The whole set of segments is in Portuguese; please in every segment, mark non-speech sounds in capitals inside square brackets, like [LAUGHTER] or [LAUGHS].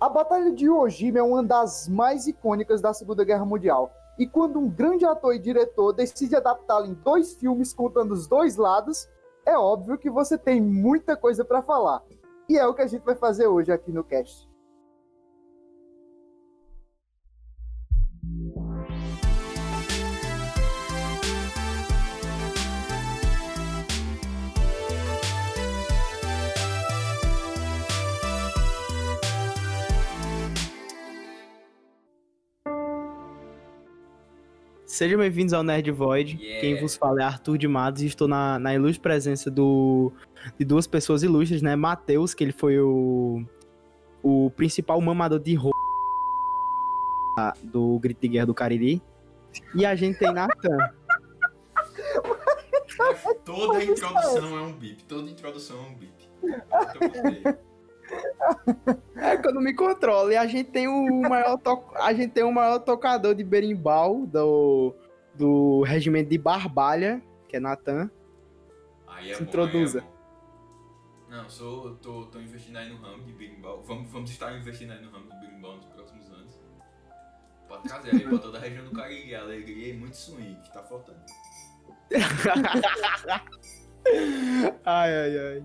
A Batalha de Iwo é uma das mais icônicas da Segunda Guerra Mundial. E quando um grande ator e diretor decide adaptá-la em dois filmes contando os dois lados, é óbvio que você tem muita coisa para falar. E é o que a gente vai fazer hoje aqui no cast. Sejam bem-vindos ao Nerd Void. Yeah. Quem vos fala é Arthur de Matos e estou na, na ilustre presença do, de duas pessoas ilustres, né? Matheus, que ele foi o, o principal mamador de roupa do Grito de Guerra do Cariri. E a gente tem Natan. Toda introdução é um bip. Toda introdução é um bip. [LAUGHS] É que eu não me controlo. E a gente tem o maior, to... a gente tem o maior tocador de berimbau do, do regimento de Barbalha, que é Natan. É Se bom, introduza. é. Não, sou, tô, tô investindo aí no ramo de berimbau. Vamos, vamos estar investindo aí no ramo do berimbau nos próximos anos. Pode trazer aí pra toda a região do Cariri. Alegria e muito swing, que tá faltando. [LAUGHS] Ai, ai, ai.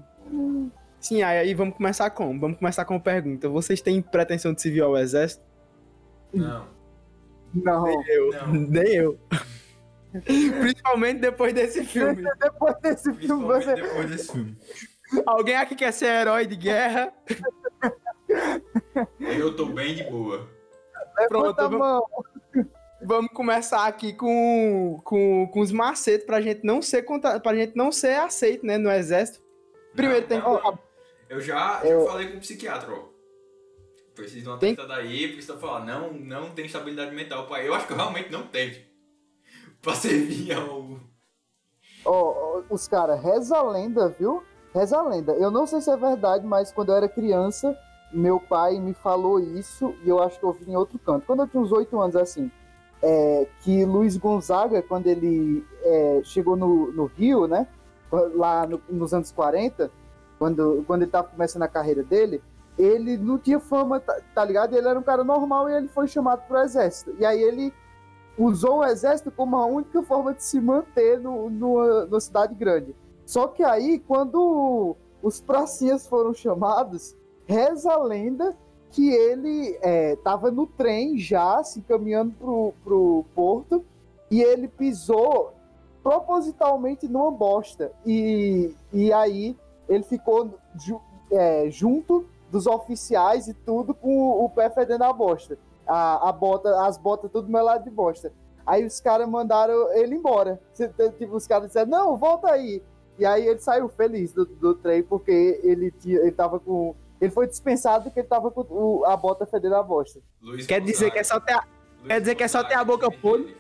Sim, aí, vamos começar como? Vamos começar com uma pergunta. Vocês têm pretensão de servir ao exército? Não, Não. Eu. Não. Nem eu. [LAUGHS] Principalmente depois desse filme. [LAUGHS] Depois desse filme, você. depois desse filme. Alguém aqui quer ser herói de guerra? Eu tô bem de boa. Pronto, Levanta vamos- mão. Vamos começar aqui com, com, com os macetes pra gente não ser contra, pra gente não ser aceito, né, no exército. Primeiro Não, tem que. não. Eu já, já Eu- falei com o psiquiatra, ó. Preciso de uma Tem- testa daí, precisa falar, não, não tem estabilidade mental. pai. Eu acho que eu realmente não tenho. [LAUGHS] Pra servir ao. Ó, ó, os caras, reza a lenda, viu? Reza a lenda. Eu não sei se é verdade, mas quando eu era criança, meu pai me falou isso e eu acho que eu vi em outro canto. Quando eu tinha uns oito anos, assim, é, que Luiz Gonzaga, quando ele é, chegou no, no Rio, né? Lá no- nos anos 40, quando, quando ele tava começando a carreira dele, ele não tinha fama, tá, tá ligado? Ele era um cara normal e ele foi chamado pro exército. E aí ele usou o exército como a única forma de se manter no, numa, cidade grande. Só que aí, quando os pracinhas foram chamados, reza a lenda que ele estava no trem já, se caminhando pro, pro porto, e ele pisou propositalmente numa bosta. E, e aí ele ficou ju- é, junto dos oficiais e tudo com o, o pé fedendo a bosta. A, a bota, as botas tudo melado de bosta. Aí os caras mandaram ele embora. Tipo, os caras disseram, não, volta aí. E aí ele saiu feliz do, do trem, porque ele, tinha, ele tava com. Ele foi dispensado porque ele tava com o- a bota fedendo a bosta. Luiz Quer dizer que é só ter a, Luiz quer dizer que é só ter a boca podre?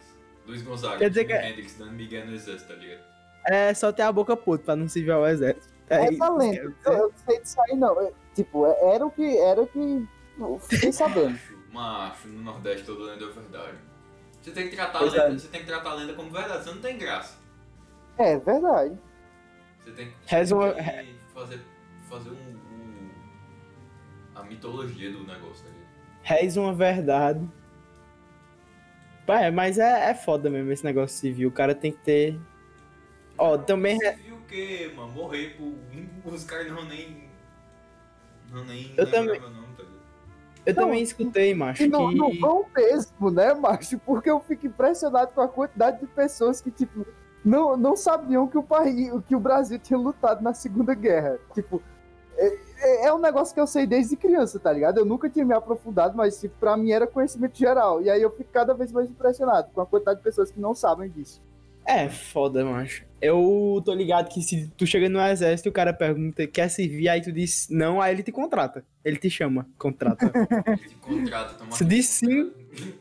Luiz Gonzaga, Quer dizer que- Hendrix dando Miguel no exército, tá ligado? é só ter a boca podre pra não servir ao exército. É que lenda. eu dizer. eu não sei disso aí, não. É, tipo, é- era o que. Era o que. Eu fiquei sabendo. [LAUGHS] Macho, macho, no Nordeste toda lenda é verdade. Você tem que tratar lenda, é. você tem que tratar a lenda como verdade, você não tem graça. É verdade. Você tem que tem que fazer, fazer um, um- a mitologia do negócio, ligado? Reis uma verdade. Pai, mas é, é foda mesmo esse negócio civil. O cara tem que ter. Ó, também. Você viu o que, mano? Morrer por. Os caras não nem. Não nem. Eu também- nome, tá ligado? Eu Não, também escutei, macho, E não, que. não vão mesmo, né, macho? Porque eu fico impressionado com a quantidade de pessoas que, tipo, não, não sabiam que o país, que o Brasil tinha lutado na Segunda Guerra. Tipo, é, é- é um negócio que eu sei desde criança, tá ligado? Eu nunca tinha me aprofundado, mas, tipo, pra mim era conhecimento geral. E aí eu fico cada vez mais impressionado com a quantidade de pessoas que não sabem disso. É, foda, macho. Eu tô ligado que se tu chega no exército e o cara pergunta, quer servir, aí tu diz não, aí ele te contrata. Ele te chama, contrata. [LAUGHS] Ele te contrata, toma Se diz sim.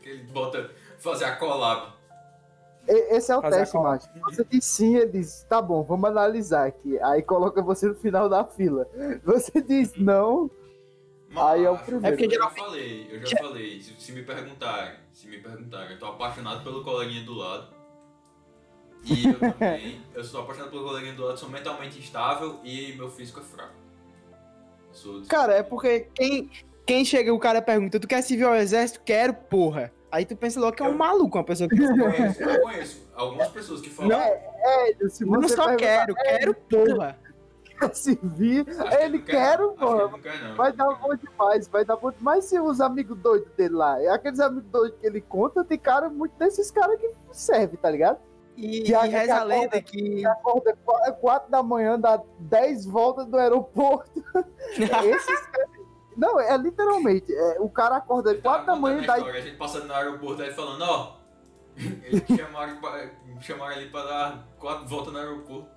Que [LAUGHS] ele bota fazer a collab. Esse é o Fazer teste, macho. Você diz sim, ele diz, tá bom, vamos analisar aqui. Aí coloca você no final da fila. [LAUGHS] Você diz não, Aí é o primeiro. É porque eu já falei, eu já falei. Se, se me perguntarem, se me perguntarem, eu tô apaixonado pelo coleguinha do lado. E eu [LAUGHS] também, eu sou apaixonado pelo coleguinha do lado, sou mentalmente instável e meu físico é fraco. Eu sou Cara, é porque quem, Quem chega, o cara pergunta, tu quer servir ao exército? Quero, porra. Aí tu pensa logo que é um maluco, uma pessoa que... Eu conheço, eu conheço algumas pessoas que falam. Não, É, se Eu não só quero, quero, porra. quer servir, acho que ele não quer, não, acho que pô. ele não quer, não. Vai dar bom demais, vai dar bom demais. se os amigos doidos dele lá, é aqueles amigos doidos que ele conta, tem cara, muito desses caras que serve, tá ligado? E, E a- e reza a lenda que... Acorda 4 da manhã, dá 10 voltas do aeroporto. [LAUGHS] Esses Não, é literalmente, é, o cara acorda Ele tava 4 da manhã e dá A gente passando no aeroporto aí falando, ó. Eles me chamaram, pra- chamaram ali pra dar quatro voltas no aeroporto.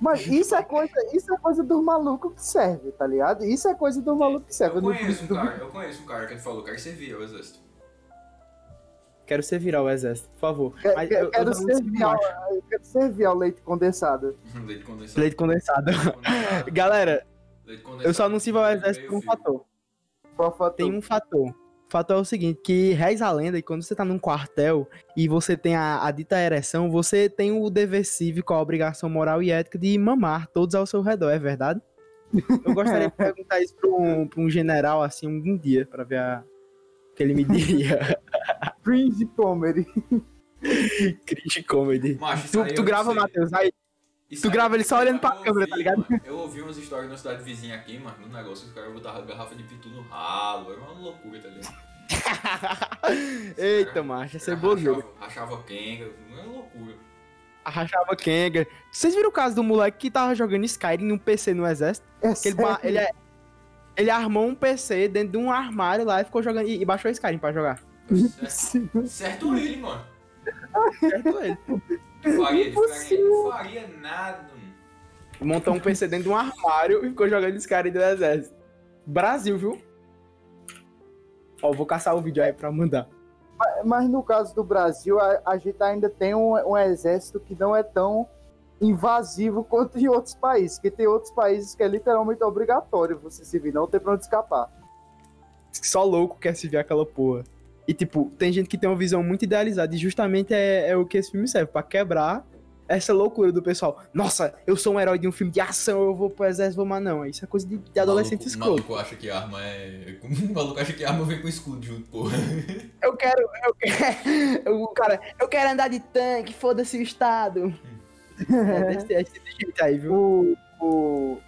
Mas isso é coisa, isso é coisa do maluco que serve, tá ligado? Isso é coisa do maluco que serve. Eu conheço um cara, eu conheço um cara que ele falou, quero servir ao exército. Quero ser virar o exército, por favor. Quer- Mas quer- eu- eu quero, mais. eu quero servir ao leite condensado. Leite condensado. Leite condensado. [LAUGHS] Galera, Leite condensado. eu só não sirvo ao exército por um fator. Qual fator? Tem um fator. O fator é o seguinte, que reza a lenda que quando você tá num quartel e você tem a, a dita ereção, você tem o dever cívico, a obrigação moral e ética de mamar todos ao seu redor, é verdade? Eu gostaria de [LAUGHS] perguntar isso pra um, pra um general, assim, algum dia, pra ver a- o que ele me diria. [LAUGHS] Cringe comedy. Cringe comedy. Macho, Tu, tu grava. Matheus, aí Isso Tu aí- grava ele só olhando pra eu câmera, tá ouvi, ligado? mano, Eu ouvi umas histórias na cidade vizinha aqui, mano, no negócio, os caras botavam garrafa de pitu no ralo, era uma loucura, tá ligado? [LAUGHS] Eita, macho, é ceboleiro. Rachava, rachava Kenga, uma loucura. Arrachava Kenga. Vocês viram o caso do moleque que tava jogando Skyrim num PC no exército? É Que ele, ele, é- ele armou um PC dentro de um armário lá e ficou jogando. E, e baixou Skyrim pra jogar. Certo, certo ele, mano. Certo ele. Faria, ele faria, Impossível. não faria nada, mano. Montou um PC dentro de um armário e ficou jogando Skyrim do exército. Brasil, viu? Ó, vou caçar o vídeo aí pra mandar. Mas no caso do Brasil, a, a gente ainda tem um, um exército que não é tão invasivo quanto em outros países. Que tem outros países que é literalmente obrigatório você se vir, não tem pra onde escapar. Só louco quer se ver aquela porra. E, tipo, tem gente que tem uma visão muito idealizada. E justamente é, é o que esse filme serve pra quebrar essa loucura do pessoal. Nossa, eu sou um herói de um filme de ação, eu vou pro exército, vou, mas não. Isso é coisa de, de adolescente O maluco, o escroto. maluco acha que arma é. [LAUGHS] O maluco acha que arma vem com escudo junto, porra. [LAUGHS] Eu quero, eu quero. O cara, eu quero andar de tanque, foda-se o Estado. É, desse, é desse jeito aí, viu? O, o-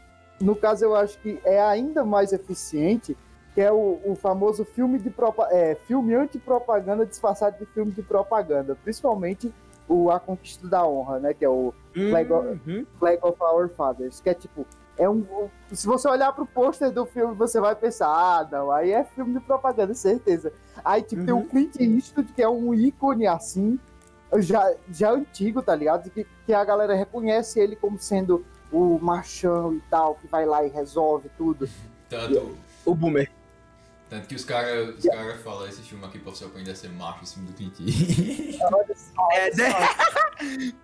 no caso, eu acho que é ainda mais eficiente, que é o, o famoso filme de propa é, filme antipropaganda disfarçado de filme de propaganda. Principalmente o A Conquista da Honra, né? Que é o Legal. Uhum. Flag of Our Fathers, que é tipo, é um, se você olhar pro pôster do filme, você vai pensar, ah, não, aí é filme de propaganda, certeza. Aí, tipo, tem Uhum. o Clint Eastwood, que é um ícone assim, já, já antigo, tá ligado? Que, que a galera reconhece ele como sendo o machão e tal, que vai lá e resolve tudo. Tanto, O Boomer. Tanto que os caras os cara falam esse filme aqui pra você aprender a ser macho em cima do Clint Eastwood. [LAUGHS] Olha só, É, né?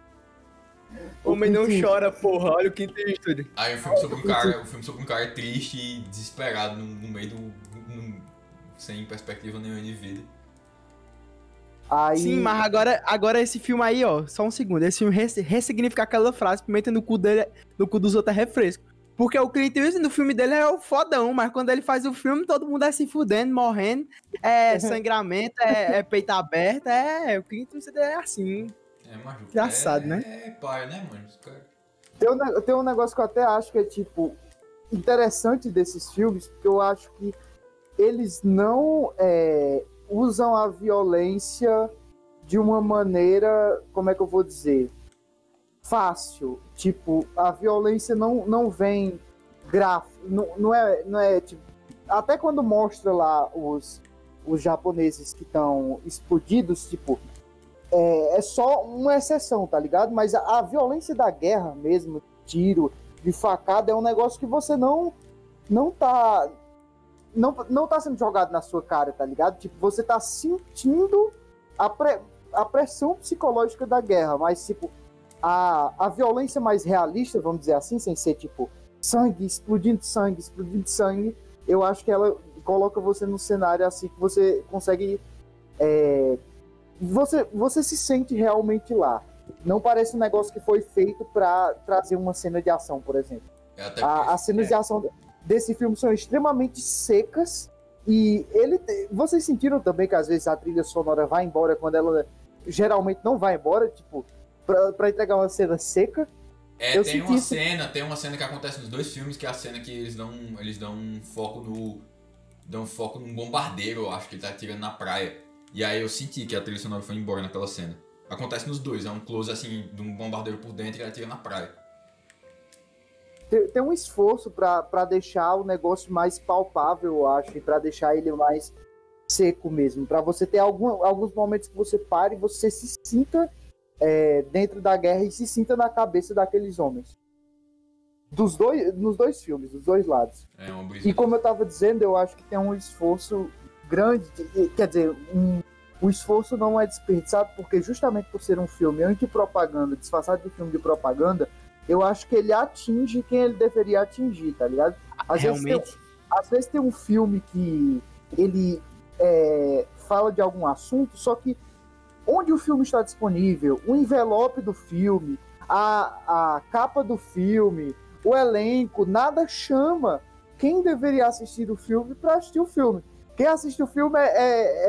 Homem não chora, porra. Olha o que tem Eastwood. Aí o filme sobre um cara, o filme sobre um cara triste e desesperado no, no meio do. num- sem perspectiva nenhuma de vida. Aí, Sim, mas agora, agora esse filme aí, ó, só um segundo. Esse filme res- ressignifica aquela frase, pimenta no cu dele, no cu dos outros é refresco. Porque o Clint Eastwood no filme dele é o fodão, mas quando ele faz o filme, todo mundo é se fudendo, morrendo, é [LAUGHS] sangramento, é, é peito aberto, é. O Clint Eastwood é assim. É, macho. Engraçado, é, né? É pai, né, mano? Tem um, tem um negócio que eu até acho que é, tipo, interessante desses filmes, porque eu acho que eles não é, usam a violência de uma maneira, como é que eu vou dizer? Fácil. Tipo, a violência não, não vem gráfico. Não, não, é, não é, tipo... Até quando mostra lá os, os japoneses que estão explodidos, tipo, é, é só uma exceção, tá ligado? Mas a, a violência da guerra mesmo, tiro, de facada, é um negócio que você não não tá não, não tá sendo jogado na sua cara, tá ligado? Tipo, você tá sentindo a, pre- a pressão psicológica da guerra, mas tipo a, a violência mais realista, vamos dizer assim, sem ser tipo sangue, explodindo sangue, explodindo sangue, eu acho que ela coloca você num cenário assim que você consegue é, você, você se sente realmente lá. Não parece um negócio que foi feito pra trazer uma cena de ação, por exemplo. É A- as cenas é, de ação desse filme são extremamente secas E ele. Vocês sentiram também que às vezes a trilha sonora vai embora quando ela geralmente não vai embora, tipo, pra, pra entregar uma cena seca? É, Eu tem uma isso- cena, tem uma cena que acontece nos dois filmes, que é a cena que eles dão, eles dão um foco no. dão um foco num bombardeiro, eu acho que ele tá atirando na praia. E aí eu senti que a trilha sonora foi embora naquela cena. Acontece nos dois, é um close assim, de um bombardeiro por dentro e ele atira na praia. Tem, tem um esforço pra pra deixar o negócio mais palpável, eu acho, e pra deixar ele mais seco mesmo. Pra você ter algum, alguns momentos que você pare e você se sinta é, dentro da guerra e se sinta na cabeça daqueles homens. Dos dois, nos dois filmes, dos dois lados. É. E como eu tava dizendo, eu acho que tem um esforço grande, de- quer dizer, um, o esforço não é desperdiçado porque justamente por ser um filme anti-propaganda, disfarçado de filme de propaganda, eu acho que ele atinge quem ele deveria atingir, tá ligado? Às vezes tem- Realmente. às vezes tem um filme que ele é, fala de algum assunto, só que onde o filme está disponível, o envelope do filme, a, a capa do filme, o elenco, nada chama quem deveria assistir o filme para assistir o filme. Quem assiste o filme é,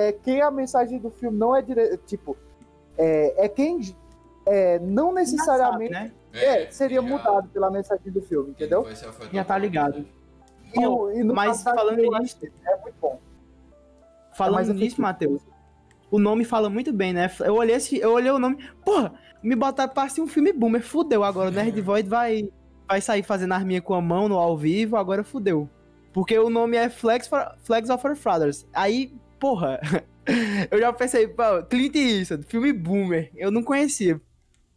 é- é quem a mensagem do filme não é dire... tipo é, é quem é, não necessariamente né? é, seria já- mudado pela mensagem do filme, entendeu? Já tá ligado. E, o- e no Mas falando nisso- é muito bom. Falando mais nisso. Matheus, o nome fala muito bem, né? Eu olhei, esse, eu olhei o nome, porra, me botaram pra assistir um filme boomer, fudeu. Agora o Nerd Void vai, vai sair fazendo arminha com a mão no ao vivo, agora fudeu. Porque o nome é Flags, for, Flags of Our Fathers. Aí, porra, [LAUGHS] eu já pensei, pô, Clint Eastwood, filme boomer, eu não conhecia.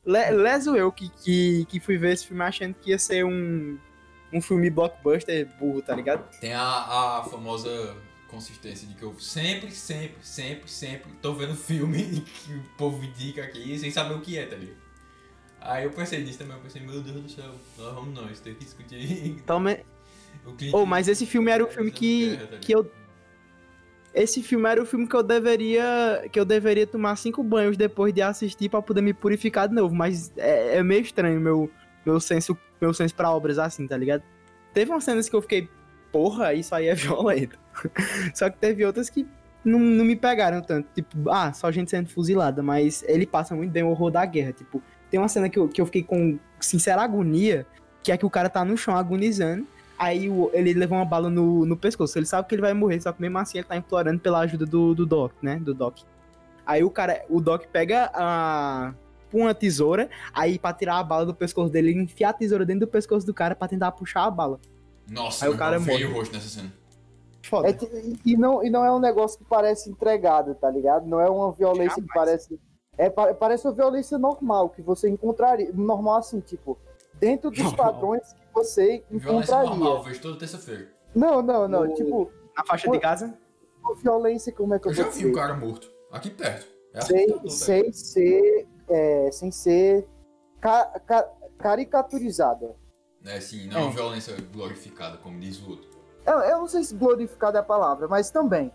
Le, leso eu que, que, que fui ver esse filme achando que ia ser um, um filme blockbuster burro, tá ligado? Tem a, a famosa consistência de que eu sempre, sempre, sempre, sempre tô vendo filme [LAUGHS] que o povo indica aqui sem saber o que é, tá ligado? Aí eu pensei nisso também, eu pensei, meu Deus do céu, nós vamos nós ter que discutir Então, me- [LAUGHS] o Oh, mas esse filme era o filme que, que eu. Esse filme era o filme que eu deveria. Que eu deveria tomar cinco banhos depois de assistir pra poder me purificar de novo. Mas é, é meio estranho meu, meu senso, meu senso pra obras assim, tá ligado? Teve umas cenas que eu fiquei, porra, isso aí é [LAUGHS] violento. Só que teve outras que não, não me pegaram tanto. Tipo, ah, só gente sendo fuzilada, mas ele passa muito bem o horror da guerra. Tipo, tem uma cena que eu, que eu fiquei com sincera agonia, que é que o cara tá no chão agonizando. Aí o- ele leva uma bala no, no pescoço. Ele sabe que ele vai morrer, só que mesmo assim ele tá implorando pela ajuda do, do Doc, né? Do Doc. Aí o cara, o Doc pega a uma tesoura, aí pra tirar a bala do pescoço dele, ele enfia a tesoura dentro do pescoço do cara pra tentar puxar a bala. Nossa, Aí o cara veio morre. o rosto nessa cena. Foda. É e, não, e não é um negócio que parece entregado, tá ligado? Não é uma violência que parece. É, pa- parece uma violência normal, que você encontraria. Normal assim, tipo, dentro dos Normal. [LAUGHS] padrões que você Violência encontraria. normal, vejo toda terça-feira. Não, não, não. No- Tipo, Na faixa de Gaza? uma violência, como é que eu, Eu já vi um cara morto, aqui perto. É sem, assustador, velho. sem ser. é, sem ser ca- ca- caricaturizada. É assim, não é É. uma violência glorificada, como diz o outro. Eu, eu não sei se glorificada é a palavra, mas também.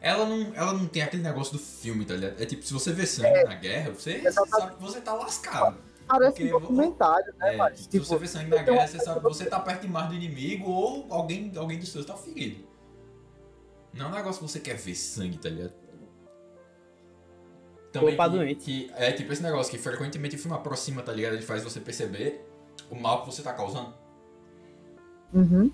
Ela não, ela não tem aquele negócio do filme, tá ligado? É tipo, se você vê sangue na guerra, você sabe que você tá lascado. Parece um documentário, né? É, mas, se tipo, você vê sangue na guerra, você sabe que você tá perto demais do inimigo ou alguém, alguém dos seus tá ferido. Não é um negócio que você quer ver sangue, tá ligado? Opa, que, que é tipo esse negócio que frequentemente o filme aproxima, tá ligado? Ele faz você perceber o mal que você tá causando. Uhum.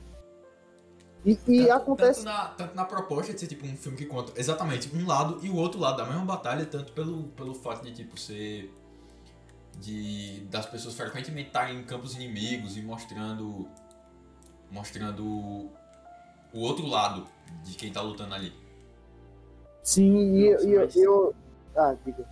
E, e tanto, acontece. Tanto na, tanto na proposta de ser tipo um filme que conta exatamente um lado e o outro lado da mesma batalha, tanto pelo, pelo fato de tipo ser. De, das pessoas frequentemente estarem em campos inimigos e mostrando. Mostrando o outro lado de quem tá lutando ali. Sim, e Nossa, e eu, mas- eu. Ah, diga.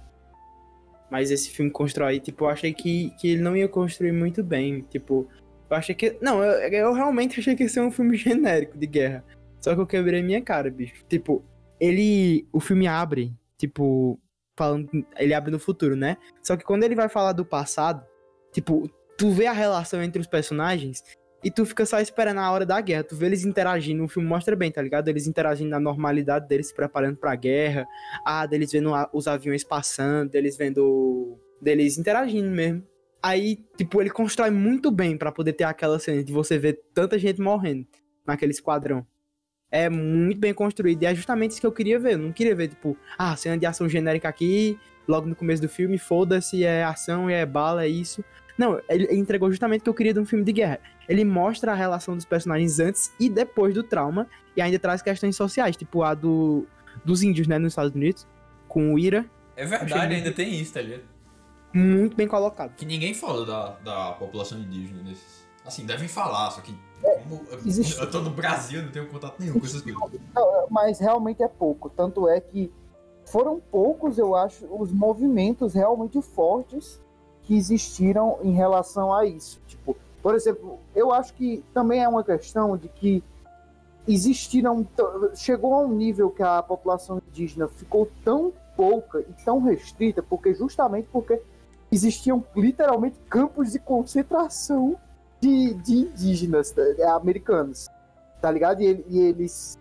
Mas esse filme constrói, tipo, eu achei que, que ele não ia construir muito bem. Tipo, eu achei que. Não, eu, eu realmente achei que ia ser um filme genérico de guerra. Só que eu quebrei minha cara, bicho. Tipo, ele. O filme abre, tipo, falando. Ele abre no futuro, né? Só que quando ele vai falar do passado, tipo, tu vê a relação entre os personagens e tu fica só esperando a hora da guerra. Tu vê eles interagindo, o filme mostra bem, tá ligado? Eles interagindo na normalidade deles, se preparando pra guerra. Ah, deles vendo os aviões passando, deles vendo. deles interagindo mesmo. Aí, tipo, ele constrói muito bem pra poder ter aquela cena de você ver tanta gente morrendo naquele esquadrão. é muito bem construído. E é justamente isso que eu queria ver. Eu não queria ver, tipo, ah, cena de ação genérica aqui, logo no começo do filme, foda-se, é ação, é bala, é isso. Não, ele entregou justamente o que eu queria de um filme de guerra. Ele mostra a relação dos personagens antes e depois do trauma, e ainda traz questões sociais, tipo a do, dos índios, né, nos Estados Unidos, com o Ira. É verdade, ainda tem isso, tá ligado? Muito bem colocado. Que ninguém fala da, da população indígena nesses. Assim, devem falar, só que. Como eu, existe- eu tô no Brasil, não tenho contato nenhum com essas coisas. Não, Mas realmente é pouco. Tanto é que foram poucos, eu acho, os movimentos realmente fortes que existiram em relação a isso. Tipo, por exemplo, eu acho que também é uma questão de que existiram. Chegou a um nível que a população indígena ficou tão pouca e tão restrita, porque justamente porque existiam literalmente campos de concentração de, de indígenas eh, americanos. Tá ligado? E, e eles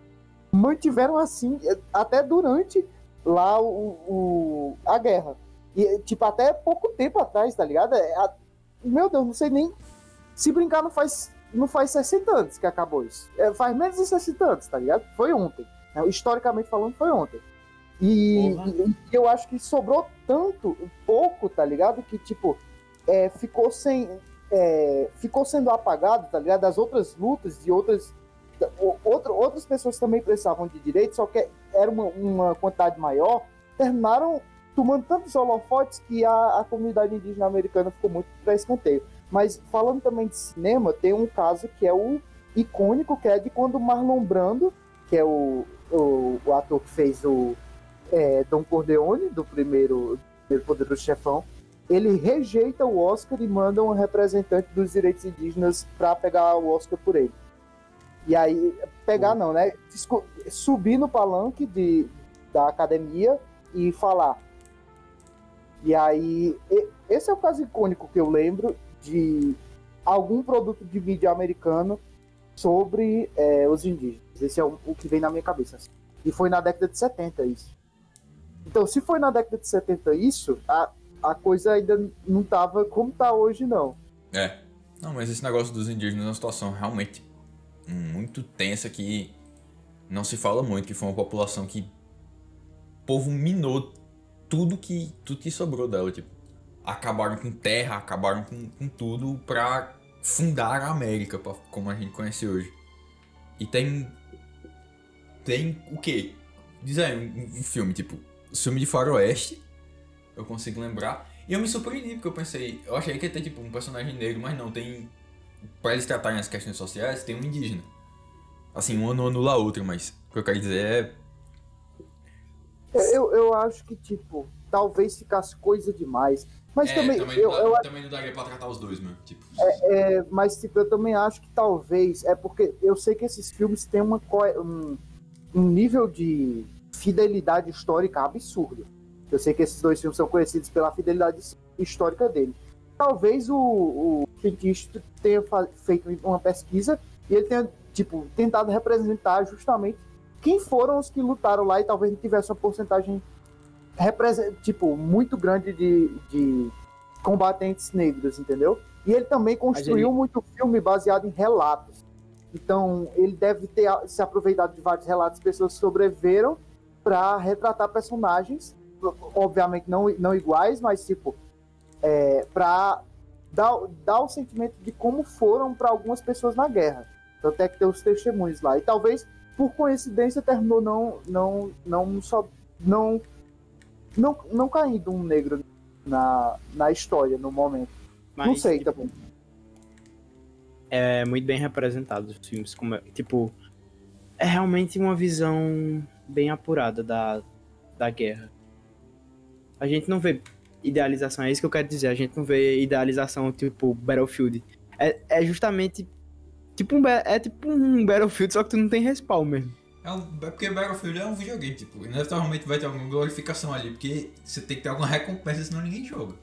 mantiveram assim eh, até durante lá o, o- a guerra. E, tipo, até pouco tempo atrás, tá ligado? É, a- meu Deus, não sei nem. Se brincar, não faz, não faz 60 anos que acabou isso. É, faz menos de 60 anos, tá ligado? Foi ontem. né? Historicamente falando, foi ontem. E, e- eu acho que sobrou tanto, pouco, tá ligado? Que, tipo, é, ficou sem. é, ficou sendo apagado, tá ligado? Das outras lutas de outras. outro- outras pessoas também precisavam de direitos, só que era uma, uma quantidade maior, terminaram tomando tantos holofotes que a, a comunidade indígena americana ficou muito para escanteio. Mas falando também de cinema, tem um caso que é o icônico, que é de quando Marlon Brando, que é o, o, o ator que fez o é, Dom Corleone, do primeiro, primeiro Poderoso Chefão, ele rejeita o Oscar e manda um representante dos direitos indígenas para pegar o Oscar por ele. E aí, pegar não, né? Subir no palanque de, da academia e falar. E aí, esse é o caso icônico que eu lembro de algum produto de mídia americano sobre é, os indígenas. Esse é o, o que vem na minha cabeça. assim. E foi na década de 70 isso. Então, se foi na década de 70 isso, a, a coisa ainda não tava como tá hoje, não. É. Não, mas esse negócio dos indígenas é uma situação realmente muito tensa que não se fala muito, que foi uma população que o povo minou tudo que tudo que sobrou dela, tipo, acabaram com terra, acabaram com, com tudo pra fundar a América, pra- como a gente conhece hoje. E tem tem o quê? Diz aí um, um filme, tipo, filme de faroeste, eu consigo lembrar. E eu me surpreendi, porque eu pensei, eu achei que ia ter tipo um personagem negro, mas não, tem. Pra eles tratarem as questões sociais, tem um indígena. Assim, um não anula outro, mas o que eu quero dizer é. Eu, eu acho que, tipo, talvez ficasse coisa demais. Mas é, também, também, eu, não dá- eu também não daria pra tratar os dois, mano. Tipo, É, mas tipo, eu também acho que talvez é porque eu sei que esses filmes têm uma, um, um nível de fidelidade histórica absurdo. Eu sei que esses dois filmes são conhecidos pela fidelidade histórica dele. Talvez o, o cientista tenha feito uma pesquisa e ele tenha tipo tentado representar justamente quem foram os que lutaram lá e talvez não tivesse uma porcentagem tipo muito grande de, de combatentes negros, entendeu? E ele também construiu ele- muito filme baseado em relatos. Então, ele deve ter se aproveitado de vários relatos de pessoas que sobreviveram para retratar personagens, obviamente não, não iguais, mas tipo, é, para dar, dar o sentimento de como foram para algumas pessoas na guerra. Então, até que ter os testemunhos lá. E talvez, por coincidência, terminou não, não, não, só, não, não, não caindo um negro na, na história no momento. não Mas, sei tipo, também. é muito bem representado os filmes. Como, é- tipo, é realmente uma visão bem apurada da, da guerra. A gente não vê idealização, é isso que eu quero dizer. A gente não vê idealização tipo Battlefield. É, é justamente tipo um, é tipo um Battlefield, só que tu não tem respawn mesmo. É, um, é porque Battlefield é um videogame, tipo, inevitavelmente vai ter alguma glorificação ali, porque você tem que ter alguma recompensa, senão ninguém joga.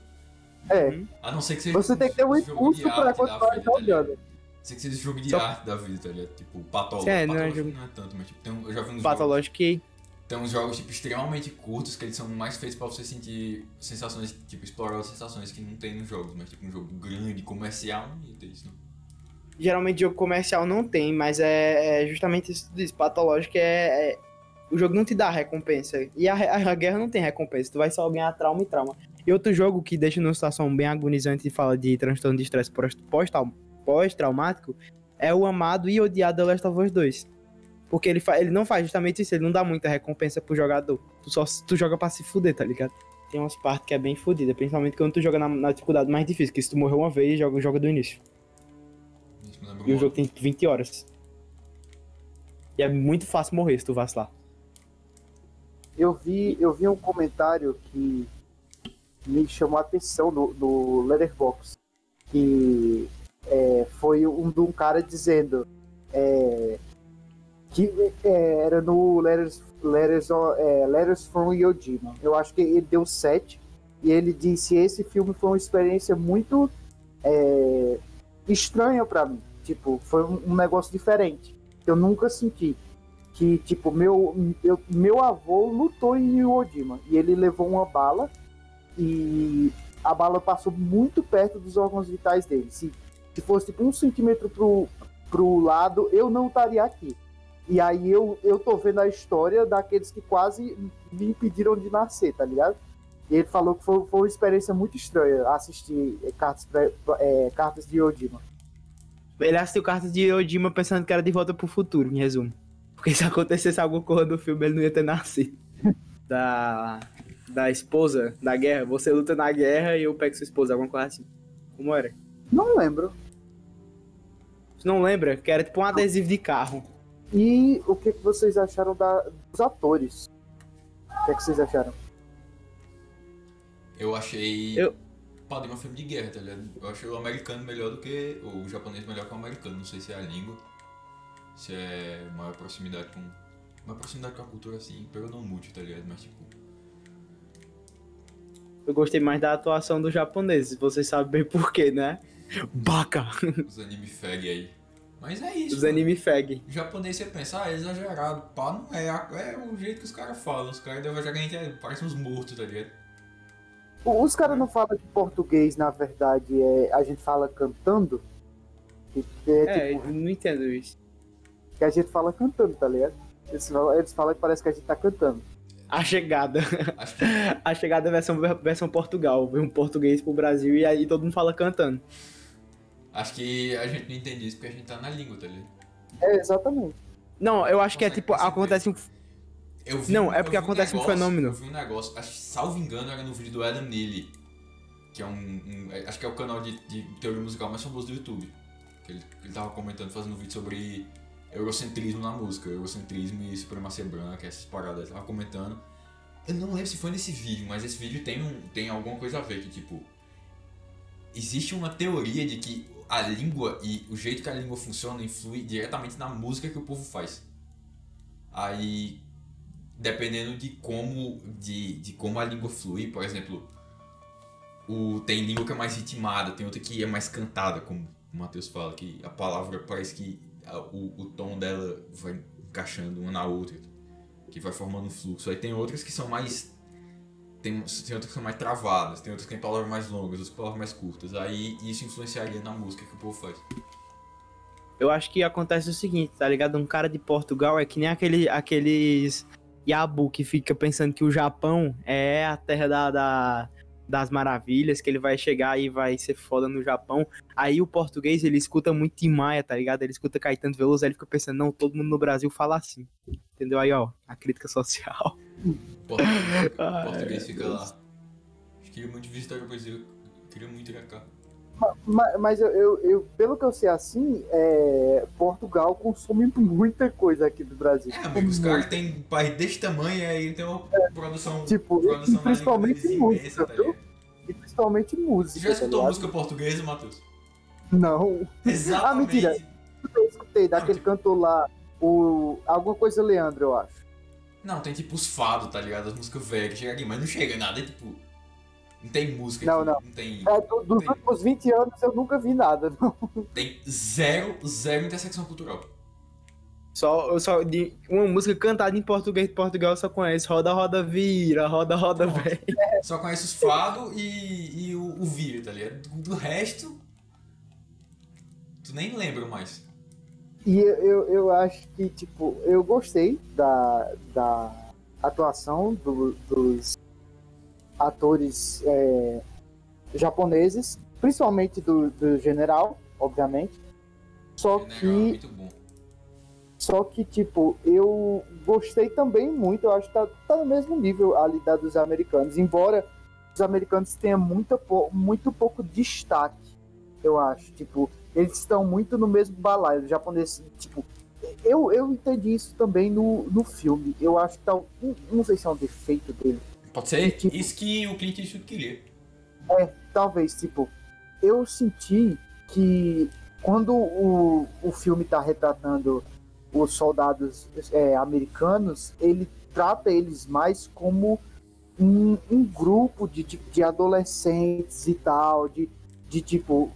É, A não ser que seja você tem que ter um impulso pra continuar tá jogando. Sei que seja jogo de Só- arte da vida, tá ligado? Tipo, Patológico. É, não é Patológico jogo- não é tanto, mas tipo, tem um- eu já vi uns jogos, Patológico que tem uns jogos tipo, extremamente curtos que eles são mais feitos pra você sentir sensações, tipo, explorar as sensações que não tem nos jogos, mas tipo, um jogo grande, comercial, não ia ter isso não. Geralmente jogo comercial não tem, mas é, é justamente isso disso. Patológico é, é, O jogo não te dá recompensa. E a, a, a, guerra não tem recompensa. Tu vai só ganhar trauma e trauma. E outro jogo que deixa numa situação bem agonizante e fala de transtorno de estresse pós-traumático é o amado e odiado The Last of Us 2. Porque ele, ele não faz justamente isso, ele não dá muita recompensa pro jogador. Tu só tu joga pra se fuder, tá ligado? Tem umas partes que é bem fodida, principalmente quando tu joga na, na, dificuldade mais difícil, que se tu morrer uma vez, joga, joga do início. E o jogo tem 20 horas. E é muito fácil morrer se tu vacilar. Eu vi, eu vi um comentário que me chamou a atenção no, no Letterboxd, que é, foi um de um cara dizendo é, que é, era no Letters, Letters, é, Letters from Yojima. Eu acho que ele deu 7 e ele disse esse filme foi uma experiência muito estranha para mim. Tipo, foi um, um negócio diferente. Eu nunca senti que, tipo, meu, eu, meu avô lutou em Iwo e ele levou uma bala e a bala passou muito perto dos órgãos vitais dele. Se, se fosse tipo, um centímetro pro, pro lado, eu não estaria aqui. E aí eu, eu tô vendo a história daqueles que quase me impediram de nascer, tá ligado? E ele falou que foi, foi uma experiência muito estranha assistir é, cartas, é, cartas de Odima. Ele assistiu cartas de Odima pensando que era de volta pro futuro, em resumo. Porque se acontecesse alguma coisa do filme, ele não ia ter nascido. [LAUGHS] da, da esposa da guerra. Você luta na guerra e eu pego sua esposa, alguma coisa assim. Como era? Não lembro. Você não lembra? Que era tipo um adesivo de carro. E o que, que vocês acharam da, dos atores? O que, é que vocês acharam? Eu achei. Eu... Pode uma filme de guerra, tá ligado? Eu achei o americano melhor do que. O japonês melhor que o americano. Não sei se é a língua, se é maior proximidade com. Maior proximidade com a cultura assim, pelo não multi, tá ligado? Mas tipo. Eu gostei mais da atuação do japonês, vocês sabem bem porquê, né? Baca! Os anime fag aí. Mas é isso. Os anime fag. O japonês você pensa, ah, é exagerado. Pá, não é. É o jeito que os caras falam. Os caras devem jogar a gente é, parecem uns mortos, tá ligado? Os caras não falam que português, na verdade, é a gente fala cantando? É, é tipo, eu não entendo isso. Que a gente fala cantando, tá ligado? Eles falam, eles falam que parece que a gente tá cantando. A chegada. A [LAUGHS] chegada é versão, versão Portugal. Vem um português pro Brasil e aí todo mundo fala cantando. Acho que a gente não entende isso porque a gente tá na língua, tá ligado? É, exatamente. Não, eu acho que é tipo, acontece um. Eu vi, não, é porque acontece um, negócio, um fenômeno. Eu vi um negócio, acho, salvo engano, era no vídeo do Adam Neely, que é um, um. acho que é o canal de, de, teoria musical mais famoso do YouTube. Que ele, ele tava comentando, fazendo um vídeo sobre eurocentrismo na música, eurocentrismo e supremacia branca, essas paradas. Ele tava comentando. Eu não lembro se foi nesse vídeo, mas esse vídeo tem, um, tem alguma coisa a ver que, tipo. Existe uma teoria de que a língua e o jeito que a língua funciona influi diretamente na música que o povo faz. Aí, dependendo de como, de, de como a língua flui, por exemplo, o, tem língua que é mais ritmada, tem outra que é mais cantada, como o Matheus fala, que a palavra parece que a, o, o tom dela vai encaixando uma na outra, que vai formando um fluxo. Aí tem outras que são mais tem, tem outras que são mais travadas, tem outras que têm palavras mais longas, outras palavras mais curtas. Aí isso influenciaria na música que o povo faz. Eu acho que acontece o seguinte, tá ligado? Um cara de Portugal é que nem aquele, aqueles Yabu que fica pensando que o Japão é a terra da, da, das maravilhas, que ele vai chegar e vai ser foda no Japão. Aí o português, ele escuta muito Tim Maia, tá ligado? Ele escuta Caetano Veloso, aí ele fica pensando, não, todo mundo no Brasil fala assim. Entendeu? Aí, ó, a crítica social. [LAUGHS] Português, português fica lá. Acho queria muito visitar o Brasil. Queria muito ir cá. Mas, mas eu, eu, eu, pelo que eu sei assim, é, Portugal consome muita coisa aqui do Brasil. É, amigo, os caras têm um país desse tamanho e aí tem uma é, produção. Tipo, produção principalmente música, tá E principalmente música. Já escutou tá música portuguesa, Matheus? Não. Exatamente. ah, mentira. Eu escutei daquele tipo... cantor lá, o. Alguma coisa Leandro, eu acho. Não, tem tipo os fados, tá ligado? As músicas velhas que chega aqui, mas não chega nada, é tipo. Não tem música não, aqui, não. não tem. É, do, dos tem... últimos 20 anos eu nunca vi nada, não. Tem zero, zero intersecção cultural. Só, só de uma música cantada em português de Portugal só conheço Roda, Roda, Vira, Roda, Roda, Velho. É. Só conheço os fado e, e o, o Vira, tá ligado? Do, do resto. tu nem lembra mais. E eu, eu, eu acho que, tipo, eu gostei da, da atuação do- dos atores é, japoneses, principalmente do, do general, obviamente. Só General, que muito bom. Só que, tipo, eu gostei também muito, eu acho que tá, tá no mesmo nível ali da dos americanos, embora os americanos tenham muita, pou- muito pouco destaque, eu acho. Tipo, eles estão muito no mesmo balaio, os japoneses, tipo, eu, eu entendi isso também no, no filme. Eu acho que tá, não sei se é um defeito dele, Pode ser tipo- isso que o Clint Eastwood queria. talvez, tipo, eu senti que quando o, o filme tá retratando os soldados é, americanos, ele trata eles mais como um, um grupo de, de, de adolescentes e tal, de, de tipo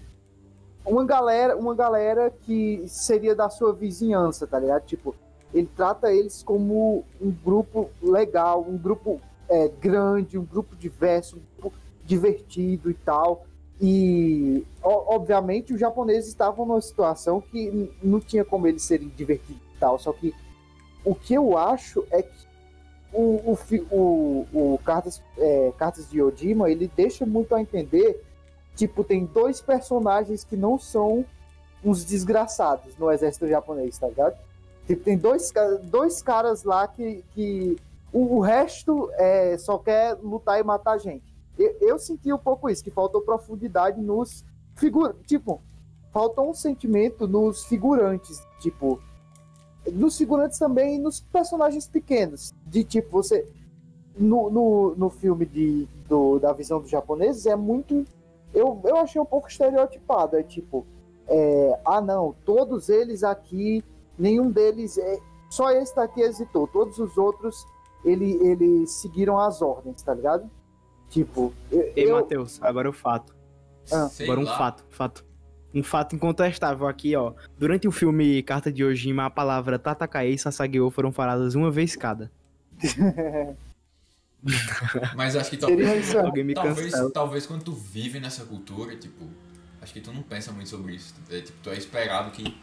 uma galera, uma galera que seria da sua vizinhança, tá ligado? Tipo, ele trata eles como um grupo legal, um grupo é, grande, um grupo diverso, um grupo divertido e tal. E, obviamente, os japoneses estavam numa situação que não tinha como eles serem divertidos e tal. Só que o que eu acho é que o, o, o, o Cartas, é, Cartas de Odima, ele deixa muito a entender, tipo, tem dois personagens que não são uns desgraçados no exército japonês, tá ligado? Tipo, tem dois, dois caras lá que, que o, o resto é, só quer lutar e matar gente. Eu, eu senti um pouco isso, que faltou profundidade nos figurantes. Tipo, faltou um sentimento nos figurantes. Tipo, nos figurantes também e nos personagens pequenos. De tipo, você. No, no, no filme de, do, da visão dos japoneses é muito. Eu, eu achei um pouco estereotipado. É tipo, é, ah não, todos eles aqui, nenhum deles. É, só esse daqui hesitou. Todos os outros ele, eles seguiram as ordens, tá ligado? Tipo, eu, Ei, eu- Matheus, agora o fato. Ah, agora um lá. fato, fato. Um fato incontestável aqui, ó. Durante o filme Carta de Ojima, a palavra Tatakae e Sasageo foram faladas uma vez cada. [LAUGHS] Mas acho que talvez, me talvez, cancela. talvez quando tu vive nessa cultura, tipo, acho que tu não pensa muito sobre isso. É, tipo, tu é esperado que.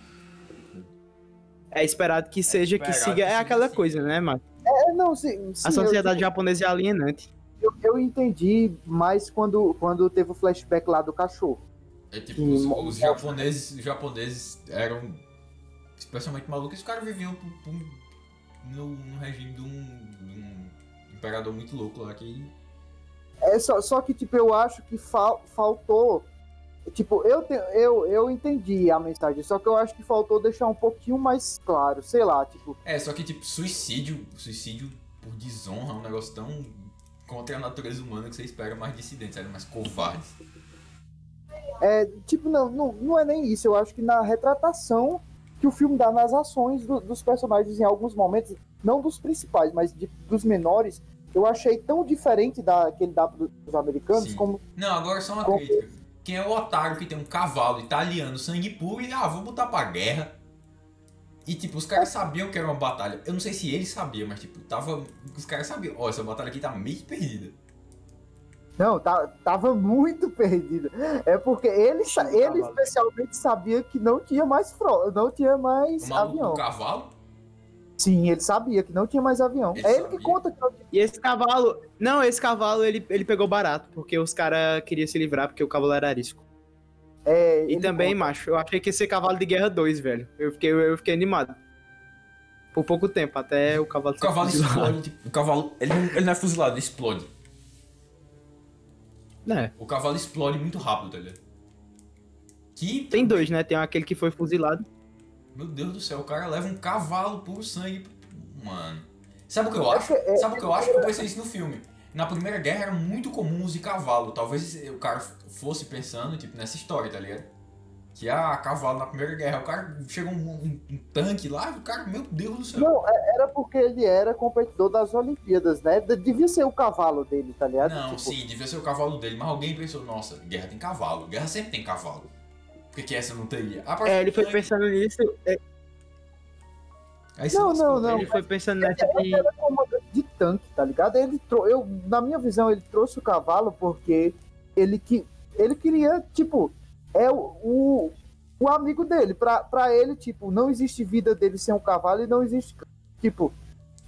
É esperado que seja, que esperado siga. que É aquela assim. coisa, né, mano? É, não, sim, sim, A eu- sociedade japonesa é alienante. eu, eu entendi mais quando, quando teve o flashback lá do cachorro. É tipo, os, os japoneses, os japoneses eram especialmente malucos, os caras viviam por- por- no, no regime de um, de um imperador muito louco lá que. É só, só que, tipo, eu acho que fal- faltou. Tipo, eu, te- eu, eu entendi a mensagem, só que eu acho que faltou deixar um pouquinho mais claro, sei lá, tipo, É, só que tipo, suicídio, suicídio por desonra é um negócio tão contra a natureza humana que você espera mais dissidentes, mais covardes. É, tipo, não, não, não é nem isso. Eu acho que na retratação que o filme dá nas ações do- dos personagens em alguns momentos, não dos principais, mas de- dos menores, eu achei tão diferente da que ele dá pros americanos Sim. como. Não, agora só uma Como- crítica. Quem é o otário que tem um cavalo italiano, sangue puro, e ah, vou botar pra guerra. E tipo, os caras sabiam que era uma batalha. Eu não sei se eles sabiam, mas tipo, tava. Os caras sabiam, ó, essa batalha aqui tá meio perdida. Não, tá, tava muito perdido. É porque ele, ele especialmente sabia que não tinha mais fro, não tinha mais O maluco avião. do cavalo? Sim, ele sabia que não tinha mais avião. Ele é ele sabia. que conta que não tinha. E esse cavalo. Não, esse cavalo ele, ele pegou barato, porque os caras queriam se livrar, porque o cavalo era arisco. É, E também, conta. macho, eu achei que ia ser cavalo de guerra 2, velho. Eu fiquei, eu fiquei animado. Por pouco tempo, até o cavalo O cavalo explode, tipo, o cavalo. Ele não, ele não é fuzilado, ele explode. É, O cavalo explode muito rápido, tá ligado? Que. tem dois, né? Tem aquele que foi fuzilado. Meu Deus do céu, o cara leva um cavalo puro sangue. Mano. Sabe o que eu É acho? é- Sabe o que eu acho? Eu pensei isso no filme. Na Primeira Guerra era muito comum usar cavalo. Talvez o cara fosse pensando, tipo, nessa história, tá ligado? Que, ah, cavalo na Primeira Guerra. O cara chegou um, um- um tanque lá e o cara, meu Deus do céu. Não, é- era porque ele era competidor das Olimpíadas, né? De- Devia ser o cavalo dele, tá ligado? Não, Tipo, sim, devia ser o cavalo dele. Mas alguém pensou, nossa, guerra tem cavalo. Guerra sempre tem cavalo. Que, que essa não teria? É, ele foi tanque. pensando nisso. é, Aí Não, não, não. Ele foi pensando nessa de. era comandante de tanque, tá ligado? Ele trou- eu, na minha visão, ele trouxe o cavalo porque ele, que, ele queria, tipo, é o, o, o amigo dele. Pra, pra ele, tipo, não existe vida dele sem um cavalo e não existe. Tipo,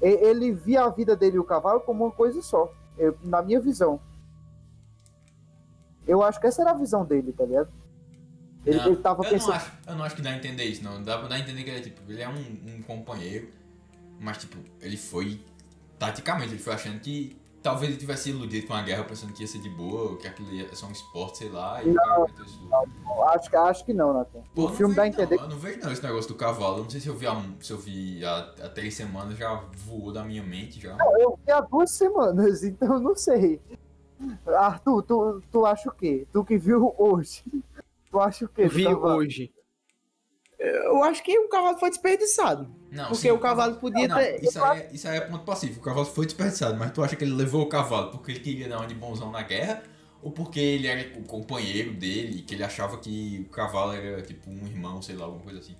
e- ele via a vida dele e o cavalo como uma coisa só. Eu- na minha visão. Eu acho que essa era a visão dele, tá ligado? Ele, Não, ele tava eu pensando. Não acho, eu não acho que dá a entender isso, não. Dá, dá a entender que ele é, tipo, ele é um, um companheiro, mas, tipo, ele foi. Taticamente, ele foi achando que talvez ele tivesse iludido com a guerra, pensando que ia ser de boa, que aquilo ia ser um esporte, sei lá, e o cara meteu isso tudo. Acho, que- acho que não, Nathan. Pô, O não filme dá a vejo, não, entender Eu não vejo não esse negócio do cavalo. Eu não sei se eu vi há, se eu vi há, há três semanas, já voou da minha mente já. Eu vi há duas semanas, [LAUGHS] então eu não sei. Arthur, tu, tu acha o quê? Tu que viu hoje. Tu acha o quê? Vi cavalo? hoje. Eu acho que o cavalo foi desperdiçado. Não, Porque sim, o cavalo podia não, ter. Isso aí, é, isso aí é ponto passivo. O cavalo foi desperdiçado, mas tu acha que ele levou o cavalo porque ele queria dar uma de bonzão na guerra? Ou porque ele era o companheiro dele, que ele achava que o cavalo era tipo um irmão, sei lá, alguma coisa assim?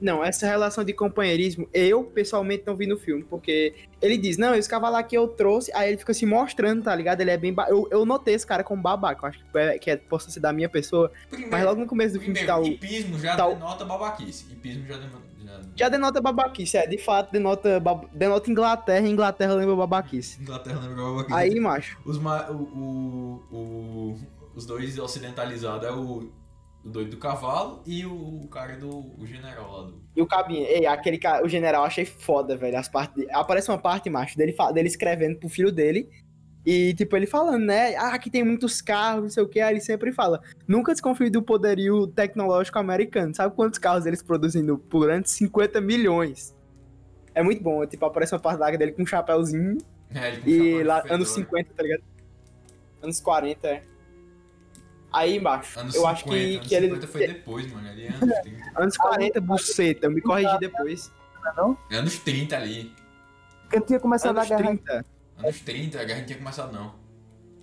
Não, essa relação de companheirismo, eu pessoalmente não vi no filme, porque ele diz, não, esse cavalo aqui eu trouxe, aí ele fica se mostrando, tá ligado? Ele é bem. ba- Eu, eu notei esse cara como babaca, eu acho que, é, que é, possa ser da minha pessoa, Primeiro, mas logo no começo do filme primeiro tá o. hipismo já tá denota babaquice. Hipismo já denota. Já... Já denota babaquice, é, de fato, denota, bab- denota Inglaterra, e Inglaterra lembra babaquice. Inglaterra lembra babaquice. Aí, macho, Os, ma- o, o, o- os dois ocidentalizados é o, o doido do cavalo e o, cara do o general lá do. e o cabinho, ei, aquele cara, o general, achei foda, velho, as partes, aparece uma parte, macho, dele, dele escrevendo pro filho dele, e, tipo, ele falando, né, ah, aqui tem muitos carros, não sei o que, aí ele sempre fala, nunca desconfie do poderio tecnológico americano, sabe quantos carros eles produzem ano? 50 milhões. É muito bom, tipo, aparece uma parte da dele com um chapéuzinho, É, ele com e de lá, anos 50, tá ligado? Anos 40, é. Aí embaixo, Anos eu 50, acho que, anos que ele... 50 foi depois, mano. Ali é anos 30. Anos 40, buceta, eu me corrigi depois. É anos 30 ali. Porque não tinha começado a Anos guerra. 30. Anos 30, a guerra não tinha começado, não.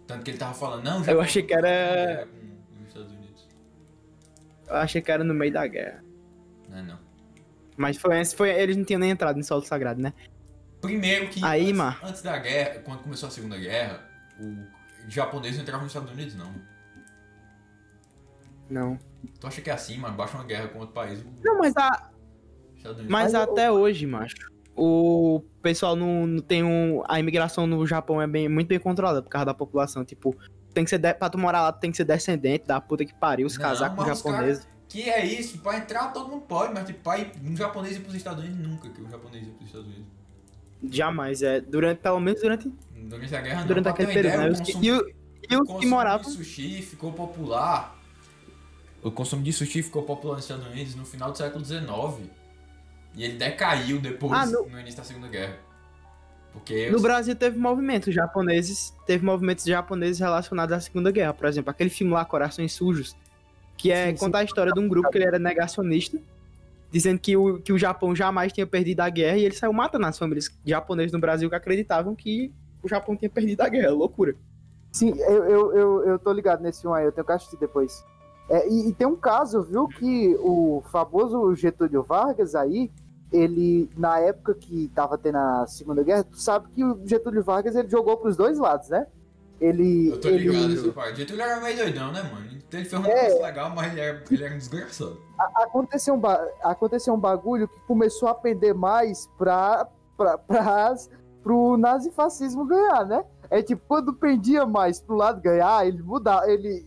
Tanto que ele tava falando, não, já. Eu achei que era- guerra com os Estados Unidos. Eu achei que era no meio da guerra. Não, é não. Mas foi, foi eles não tinham nem entrado no solo sagrado, né? Primeiro que Aí, antes, antes da guerra, quando começou a Segunda Guerra, o japonês não entrava nos Estados Unidos, não. Não. Tu acha que é assim, mas baixa uma guerra com outro país, Não, mas, a, mas até hoje, macho. O pessoal não, não tem um. A imigração no Japão é bem, muito bem controlada por causa da população. Tipo, tem que ser. De, pra tu morar lá, tu tem que ser descendente da puta que pariu, os Não, casar com japoneses. Que é isso, pra entrar todo mundo pode, mas tipo, pra ir um japonês ir pros Estados Unidos, nunca que um japonês ia pros Estados Unidos. Jamais, é. Durante, pelo menos durante, Durante a guerra, não. durante ter aquele período, ideia, né? consumo- e, o- e o os que moravam. sushi ficou popular. O consumo de sushi ficou popular nos Estados Unidos no final do século XIX. E ele decaiu depois, Ah, no- no início da Segunda Guerra. Porque No os- Brasil teve movimentos japoneses, teve movimentos japoneses relacionados à Segunda Guerra, por exemplo, aquele filme lá, Corações Sujos, que é Sim, sim. contar a história de um grupo que ele era negacionista, dizendo que o, que o Japão jamais tinha perdido a guerra, e ele saiu matando as famílias japonesas no Brasil que acreditavam que o Japão tinha perdido a guerra, loucura. Sim, eu, eu, eu, eu tô ligado nesse filme aí, eu tenho que assistir depois. É, e, e tem um caso, viu, que o famoso Getúlio Vargas aí, ele, na época que tava tendo a Segunda Guerra, tu sabe que o Getúlio Vargas ele jogou pros dois lados, né? Ele. Eu tô ele ligado nessa parte. Getúlio era meio doidão, né, mano? Ele fez um É. negócio legal, mas ele era, ele era um desgraçado. aconteceu, um ba- aconteceu um bagulho que começou a pender mais pra, pra, pras, pro nazifascismo ganhar, né? É tipo, quando pendia mais pro lado ganhar, ele mudava, ele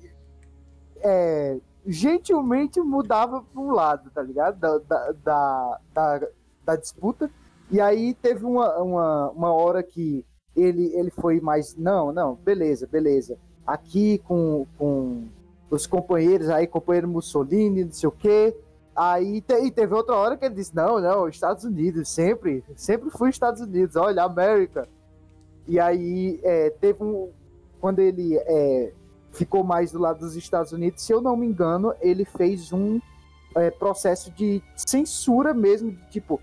é, gentilmente mudava pro lado, tá ligado? Da, da, da, da, da disputa. E aí teve uma, uma, uma hora que ele, ele foi mais, não, não, beleza, beleza. Aqui com, com os companheiros aí, companheiro Mussolini, não sei o quê. Aí te- e teve outra hora que ele disse: Não, não, Estados Unidos, sempre, sempre fui Estados Unidos, olha, América. E aí é, teve um. Quando ele é, ficou mais do lado dos Estados Unidos, se eu não me engano, ele fez um é, processo de censura mesmo, de tipo,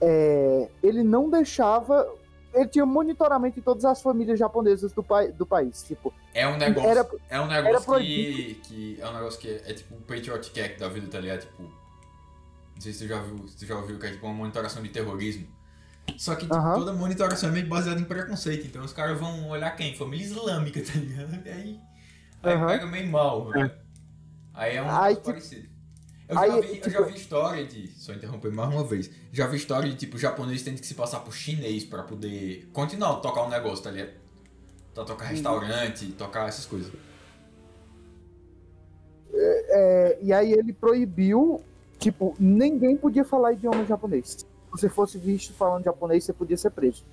é, ele não deixava. Ele tinha monitoramento em todas as famílias japonesas do, pai, do país. Tipo, É um negócio. Era- é um negócio que, que. É um negócio que é, é tipo o Patriot Act da vida, tá ligado? Tipo. Não sei se tu já viu, se tu já ouviu que é tipo uma monitoração de terrorismo. Só que tipo, Aham. toda monitoração é meio baseada em preconceito. Então os caras vão olhar quem? Família islâmica, [LAUGHS] tá ligado? E aí. Aí Aham. pega meio mal, né? Aí é um negócio tipo- parecido. Eu, Aí, já vi, eu tipo- já vi história de. Só interromper mais uma vez. Já vi história de tipo, japonês tendo que se passar por chinês pra poder continuar a tocar um negócio, tá ligado? Pra tocar restaurante, tocar essas coisas. É, e aí ele proibiu, tipo, ninguém podia falar idioma japonês. Se você fosse visto falando japonês, você podia ser preso.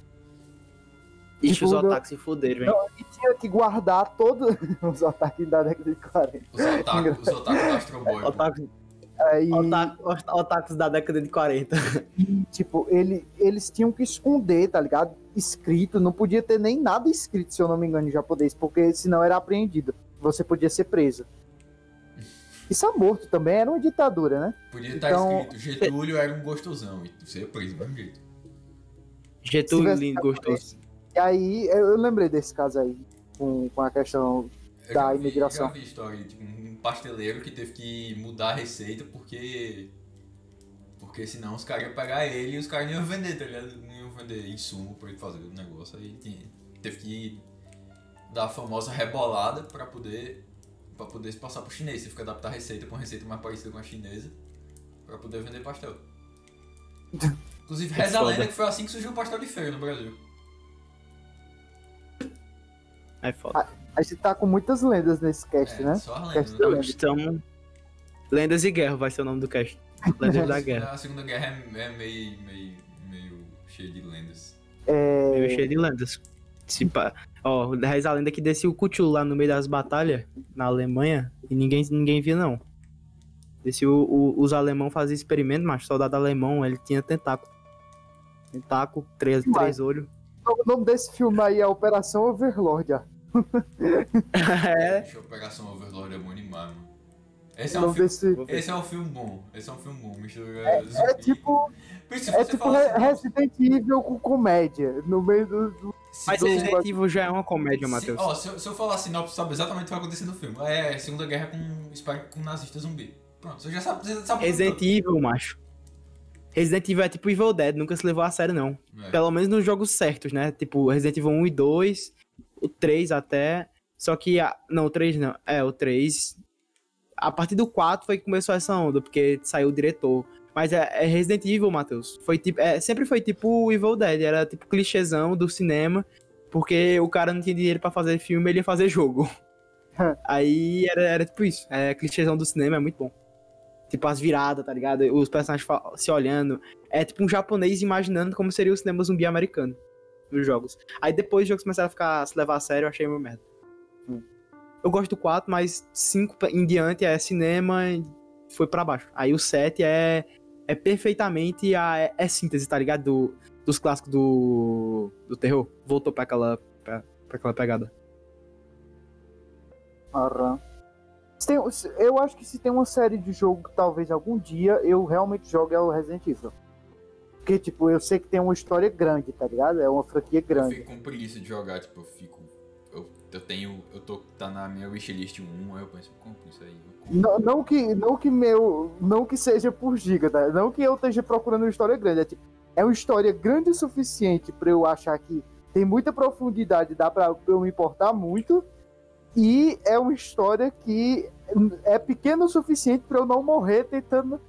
Ixi, Tipo, os não- otakus se fuderam, hein? E tinha que guardar todos [LAUGHS] os ataques da década de 40. Os otakus, os otakus do Astro Boy. [LAUGHS] Aí, otaku- otakus da década de 40. tipo, ele, eles tinham que esconder, tá ligado? Escrito, não podia ter nem nada escrito, se eu não me engano, em japonês, porque senão era apreendido. Você podia ser preso. Isso é morto também, era uma ditadura, né? Podia estar Então- escrito Getúlio era um gostosão. E você é preso do mesmo jeito. Getúlio lindo, gostoso. E aí, eu, eu lembrei desse caso aí, com, com a questão Eu Da vi- imigração. Já vi história de um pasteleiro que teve que mudar a receita porque. Porque senão os caras iam pegar ele e os caras não iam vender, tá ligado? Não iam vender insumo pra ele fazer o negócio. Aí tinha- teve que dar a famosa rebolada pra poder. pra poder se passar pro chinês. Teve que adaptar a receita pra uma receita mais parecida com a chinesa pra poder vender pastel. [LAUGHS] Inclusive, Que reza a lenda que foi assim que surgiu o pastel de feira no Brasil. É foda. A gente tá com muitas lendas nesse cast, É, né? só a lenda. Cast né? da lenda. Estamos... Lendas e Guerra vai ser o nome do cast. [LAUGHS] Lendas da Guerra. A Segunda Guerra é, é meio, meio, meio cheia de lendas. Meio cheio de lendas. Se pá- Ó, reza a lenda que descia o Cthulhu lá no meio das batalhas, na Alemanha, e ninguém, ninguém via, não. Descia o, o- os alemão faziam experimento, mas o soldado alemão, ele tinha tentáculo. Tentáculo, três, três olhos. O nome desse filme aí é Operação Overlord, ó. É, [LAUGHS] Deixa Operação Overlord é bom demais, mano. Esse é, O um filme, esse é um filme bom. Esse é um filme bom. Mistura É zumbi. tipo, se é tipo assim, Resident Evil com comédia, no meio do... do- se- mas do- Resident Evil já é uma comédia, se, Matheus. ó, se, eu, se eu falar sinopse, sabe exatamente o que vai acontecer no filme. É Segunda Guerra com, com nazista zumbi. Pronto, você já sabe. Você sabe Resident tudo. Evil, macho. Resident Evil é tipo Evil Dead, nunca se levou a sério, não. É. Pelo menos nos jogos certos, né? Tipo Resident Evil 1 e 2, o 3 até. Só que. A... Não, o 3 não. É, o 3. A partir do 4 foi que começou essa onda, porque saiu o diretor. Mas é, é Resident Evil, Matheus. Foi tipo. É, sempre foi tipo Evil Dead. Era tipo clichêzão do cinema. Porque o cara não tinha dinheiro pra fazer filme, ele ia fazer jogo. [LAUGHS] Aí era, era tipo isso. É clichêzão do cinema, é muito bom. Tipo, as viradas, tá ligado? Os personagens se olhando. É tipo um japonês imaginando como seria o cinema zumbi americano nos jogos. Aí depois os jogos começaram a ficar a se levar a sério, eu achei meio merda. Eu gosto do 4, mas 5 em diante é cinema e foi pra baixo. Aí o 7 é, é perfeitamente a é, é síntese, tá ligado? Do, dos clássicos do, do terror. Voltou pra aquela, pra, aquela pegada. Aham. Eu acho que se tem uma série de jogo que talvez algum dia eu realmente jogue é o Resident Evil. Porque, tipo, eu sei que tem uma história grande, tá ligado? É uma franquia Eu grande. fico com preguiça de jogar, tipo, eu fico. Eu, eu tenho. Eu tô. Tá na minha wishlist 1, aí eu penso, eu compro isso aí. eu compro. Não, não que, não que meu. Não que seja por giga, tá? Não que eu esteja procurando uma história grande. É, tipo, é uma história grande o suficiente pra eu achar que tem muita profundidade, dá pra eu me importar muito. E é uma história que é pequena o suficiente pra eu não morrer tentando,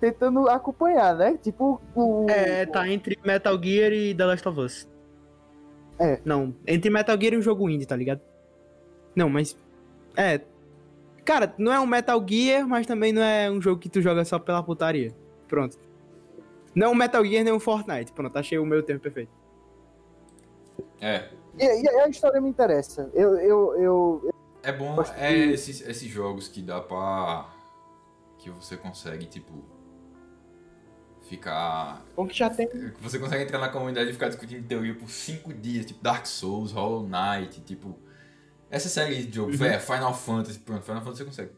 tentando acompanhar, né? Tipo, o. É, tá entre Metal Gear e The Last of Us. É. Não, entre Metal Gear e um jogo indie, tá ligado? Não, mas. É. Cara, não é um Metal Gear, mas também não é um jogo que tu joga só pela putaria. Pronto. Não é um Metal Gear nem um Fortnite. Pronto, achei o meu termo perfeito. É. E, e a história me interessa. Eu, eu, eu, É bom, é de- esses, esses jogos que dá pra. que você consegue, tipo. Ficar. Bom que já tem. Você consegue entrar na comunidade e ficar discutindo teoria por 5 dias, tipo Dark Souls, Hollow Knight, tipo. Essa série de jogo, Uhum. velho, Final Fantasy, pronto, Final Fantasy você consegue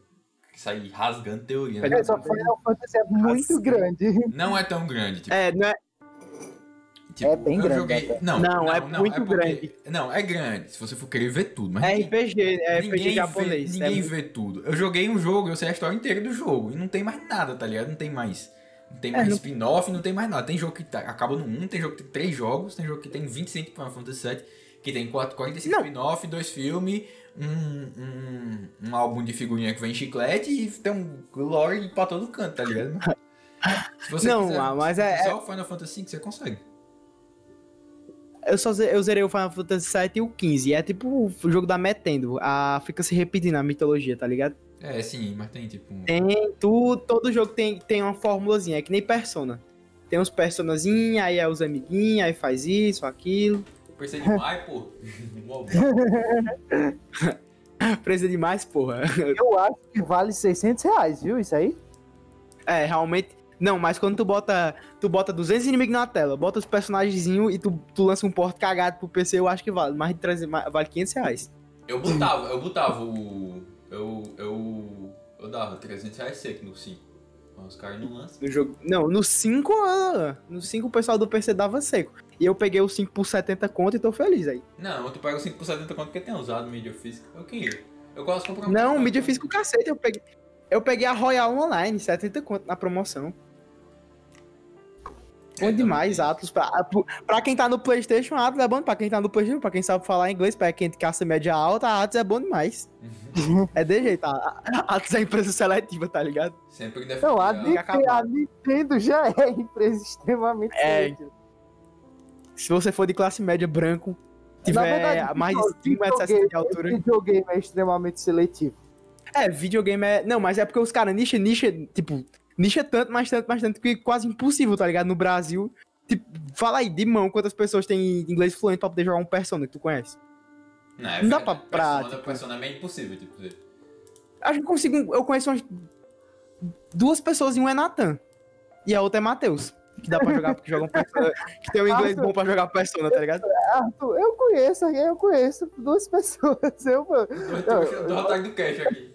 sair rasgando teoria. né? é, só Final Fantasy é muito Nossa. grande. Não é tão grande, tipo. É, não é. tipo, é bem eu grande, Joguei... Não, Não, não, é não, muito porque- grande. Não, é grande, se você for querer ver tudo, mas É ninguém- RPG, é RPG ninguém japonês. Vê, é ninguém muito- vê tudo. Eu joguei um jogo, eu sei a história inteira do jogo. E não tem mais nada, tá ligado? Não tem mais. Não tem É, mais não- spin-off, não tem mais nada. Tem jogo que tá- acaba no 1, tem jogo que tem 3 jogos, tem jogo que tem 25 Final Fantasy VII. Que tem 4, 45 Não. spin-off, dois filmes, um, um, um álbum de figurinha que vem em chiclete e tem um lore pra todo canto, tá ligado? Se você Não, quiser, ah, mas é- Só o Final Fantasy V você consegue. Eu só eu zerei o Final Fantasy VII e o 15. E é tipo o jogo da Metendo. A, fica se repetindo a mitologia, tá ligado? É, sim, mas tem tipo. um- Tem tu, todo jogo tem, tem uma formulazinha, é que nem Persona. Tem uns personazinhos, aí é os amiguinhos, aí faz isso, aquilo. Pensei demais, pô. [LAUGHS] [LAUGHS] Precisa de mais, porra. [LAUGHS] Eu acho que vale 600 reais, viu? Isso aí? É, realmente. Não, mas quando tu bota. Tu bota 200 inimigos na tela, bota os personagenzinhos e tu, tu lança um porto cagado pro PC, eu acho que vale. Mais de 300, mais- vale 500 reais. Eu botava, eu botava o. Eu. Eu. Eu dava 300 reais seco no 5. Mas os caras não lançam. No jogo. Não, no 5. ah, No 5 o pessoal do PC dava seco. E eu peguei o 5 por 70 conto e tô feliz aí. Não, tu pega o 5 por 70 conto porque tem usado mídia física. Eu queria. Eu gosto de comprar Não, mídia física o cacete, eu peguei. Eu peguei a Royal Online, 70 conto na promoção. Bom É, demais. Atlas. Pra, pra quem tá no Playstation, Atlas é bom. Pra quem tá no Playstation, pra quem sabe falar inglês, pra quem tem caça média alta, Atlas é bom demais. Uhum. é de jeito, Atlas é empresa seletiva, tá ligado? Sempre deve Não, a, Nintendo, a Nintendo já é empresa extremamente É, grande. Se você for de classe média branco, tiver verdade, mais de video- 5 metros de altura. Videogame é extremamente seletivo. É, videogame é. Não, mas é porque os caras nicha, nicha, tipo, nicha tanto, mais tanto, mais tanto, que quase impossível, tá ligado? No Brasil. Tipo, fala aí, de mão, quantas pessoas têm inglês fluente pra poder jogar um Persona que tu conhece? Não, é não dá pra- pra, Persona, tipo- Persona é meio impossível, tipo. Acho que eu consigo. Eu conheço umas. Duas pessoas e um é Nathan. E a outra é Matheus. Que dá pra jogar, porque joga um Persona. Que tem um inglês bom pra jogar Persona, tá ligado? Arthur, eu conheço, eu conheço duas pessoas. [LAUGHS] Eu, Eu tô atrás do cash aqui.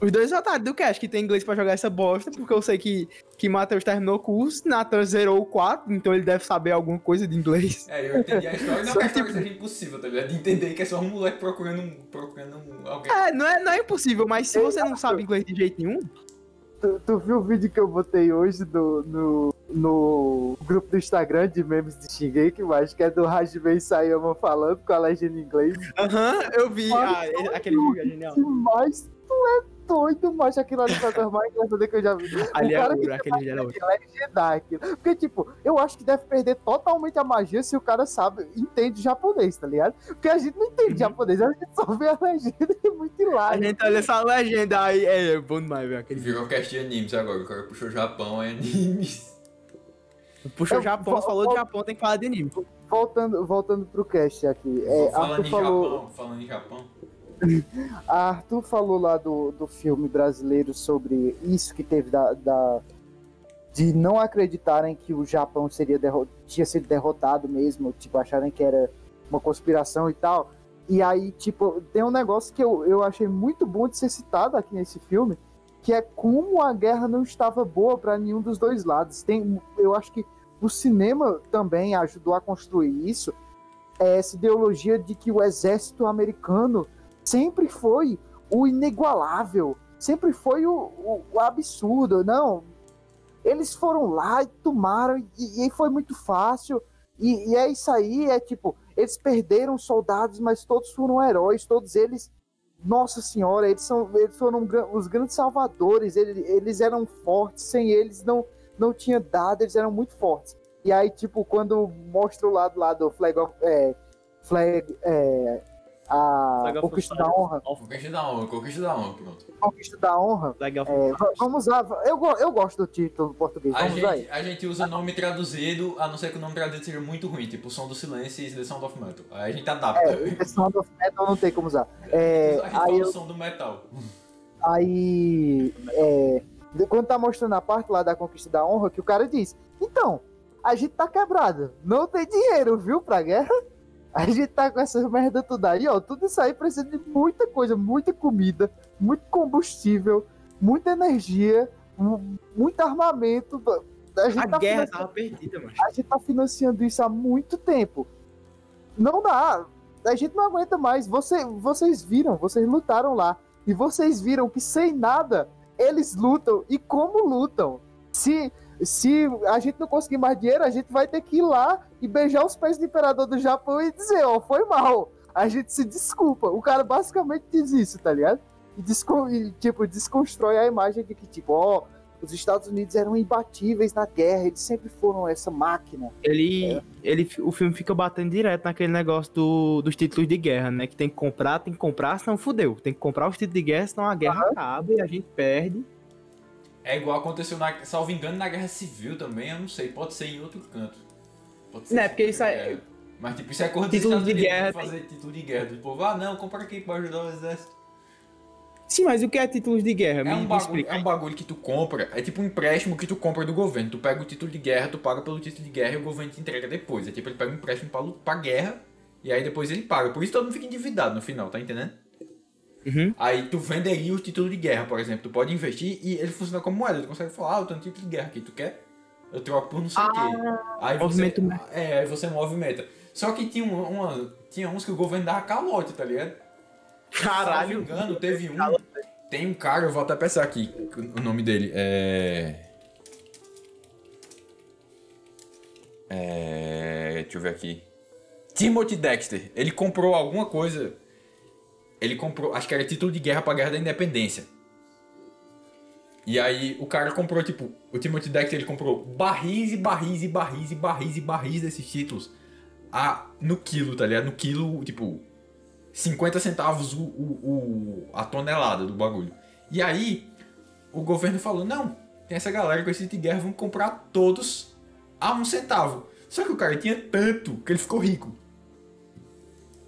Os dois otários do Cash que tem inglês pra jogar essa bosta, porque eu sei que, que Matheus terminou o curso, Nathan zerou o 4, então ele deve saber alguma coisa de inglês. É, eu entendi a história. Não [LAUGHS] Só que a que, história seja impossível, tá ligado? De entender que é só um moleque procurando, um, procurando um- alguém. É, não é, não é impossível, mas se você não sabe inglês de jeito nenhum, tu, tu viu o vídeo que eu botei hoje do, no, no grupo do Instagram de memes de Shingeki, mas que é do Hajime Sayama falando com a legenda em inglês. aham, eu vi. Ah, ele- aquele vídeo é genial. Mas tu é doido, mas aquilo ali foi a coisa mais engraçada que eu já vi. Ali o é cara ouro, que aquele é ouro. legendar aquilo. Porque, tipo, eu acho que deve perder totalmente a magia se o cara sabe, entende japonês, tá ligado? Porque a gente não entende Uhum. japonês, a gente só vê a legenda e é muito A hilário. gente olha essa legenda aí, é, é bom demais, velho. Aquele. Virou cast de animes agora. O cara puxou Japão, é animes. Puxou Eu- Japão, vou- falou vou- de Japão, tem que falar de anime. Voltando, voltando pro cast aqui. É, falando em falou. Japão, falando em Japão. A [LAUGHS] Arthur falou lá do, do filme brasileiro sobre isso que teve da, da- de não acreditarem que o Japão seria tinha sido derrotado mesmo, tipo, acharem que era uma conspiração e tal. E aí, tipo, tem um negócio que eu, eu achei muito bom de ser citado aqui nesse filme, que é como a guerra não estava boa para nenhum dos dois lados. Tem, eu acho que o cinema também ajudou a construir isso, é essa ideologia de que o exército americano sempre foi o inigualável, sempre foi o, o- o absurdo. Não, eles foram lá e tomaram, e, e foi muito fácil. E, e é isso aí, é tipo, eles perderam soldados, mas todos foram heróis, todos eles. Nossa senhora, eles, são, eles foram os grandes salvadores, eles, eles eram fortes, sem eles não, não tinha dado, eles eram muito fortes. E aí, tipo, quando mostra o lado lá do Flag of. É, flag. É, a Conquista da. Honra. Conquista da honra, conquista da honra, pronto. Conquista da Honra. É, va- vamos lá, eu, eu gosto do título em português. A Vamos lá. gente, a gente usa nome traduzido, a não ser que o nome traduzido seja muito ruim, tipo o som do silêncio e The Sound of Metal. Aí a gente adapta. É, The Sound of Metal não tem como usar. É, a gente aí fala eu- o som do metal. Aí, é, quando tá mostrando a parte lá da conquista da honra, que o cara diz: Então, a gente tá quebrado, não tem dinheiro, viu, pra guerra? A gente tá com essas merda tudo aí, ó. Tudo isso aí precisa de muita coisa, muita comida, muito combustível, muita energia, mu- muito armamento. A gente, A tá guerra tava perdida, mano. a gente tá financiando isso há muito tempo. Não dá. A gente não aguenta mais. Você, vocês viram, vocês lutaram lá. E vocês viram que sem nada, eles lutam. E como lutam? Se, se a gente não conseguir mais dinheiro, a gente vai ter que ir lá e beijar os pés do imperador do Japão e dizer, ó, foi mal. A gente se desculpa. O cara basicamente diz isso, tá ligado? E, descon- e, tipo, desconstrói a imagem de que, tipo, ó, os Estados Unidos eram imbatíveis na guerra, eles sempre foram essa máquina. Ele, ele, o filme fica batendo direto naquele negócio do, dos títulos de guerra, né? Que tem que comprar, tem que comprar, senão fudeu. Tem que comprar os títulos de guerra, senão a guerra acaba e a gente perde. É igual aconteceu, na, salvo engano, na Guerra Civil também, eu não sei, pode ser em outro canto. Pode ser Não, é porque isso é- é, Mas tipo, isso é coisa Título de guerra fazer título de guerra. Do povo, ah não, compra aqui pra ajudar o exército. Sim, mas o que é títulos de guerra? É um, bagulho, é um bagulho que tu compra, é tipo um empréstimo que tu compra do governo. Tu pega o título de guerra, tu paga pelo título de guerra e o governo te entrega depois. É tipo, ele pega um empréstimo pra, pra guerra e aí depois ele paga. Por isso todo mundo fica endividado no final, tá entendendo? Uhum. Aí tu venderia o título de guerra, por exemplo. Tu pode investir e ele funciona como moeda. Tu consegue falar, ah, eu tenho um título de guerra aqui, tu quer? Eu troco por não sei o quê. Aí você, movimento- é, aí você movimenta. Só que tinha, uma, uma- tinha uns que o governo dava calote, tá ligado? Caralho. Se eu não me engano, teve um. Tem um cara, eu vou até pensar aqui o nome dele. É. É. Deixa eu ver aqui. Timothy Dexter. Ele comprou alguma coisa. Ele comprou, acho que era título de guerra pra Guerra da Independência. E aí o cara comprou, tipo, o Timothy Dexter ele comprou barris e barris e barris e barris e barris desses títulos a, no quilo, tá ligado? No quilo, tipo, 50 centavos o, o, o- a tonelada do bagulho. E aí, o governo falou: não, tem essa galera com esse de guerra, vamos comprar todos a um centavo. Só que o cara tinha tanto que ele ficou rico.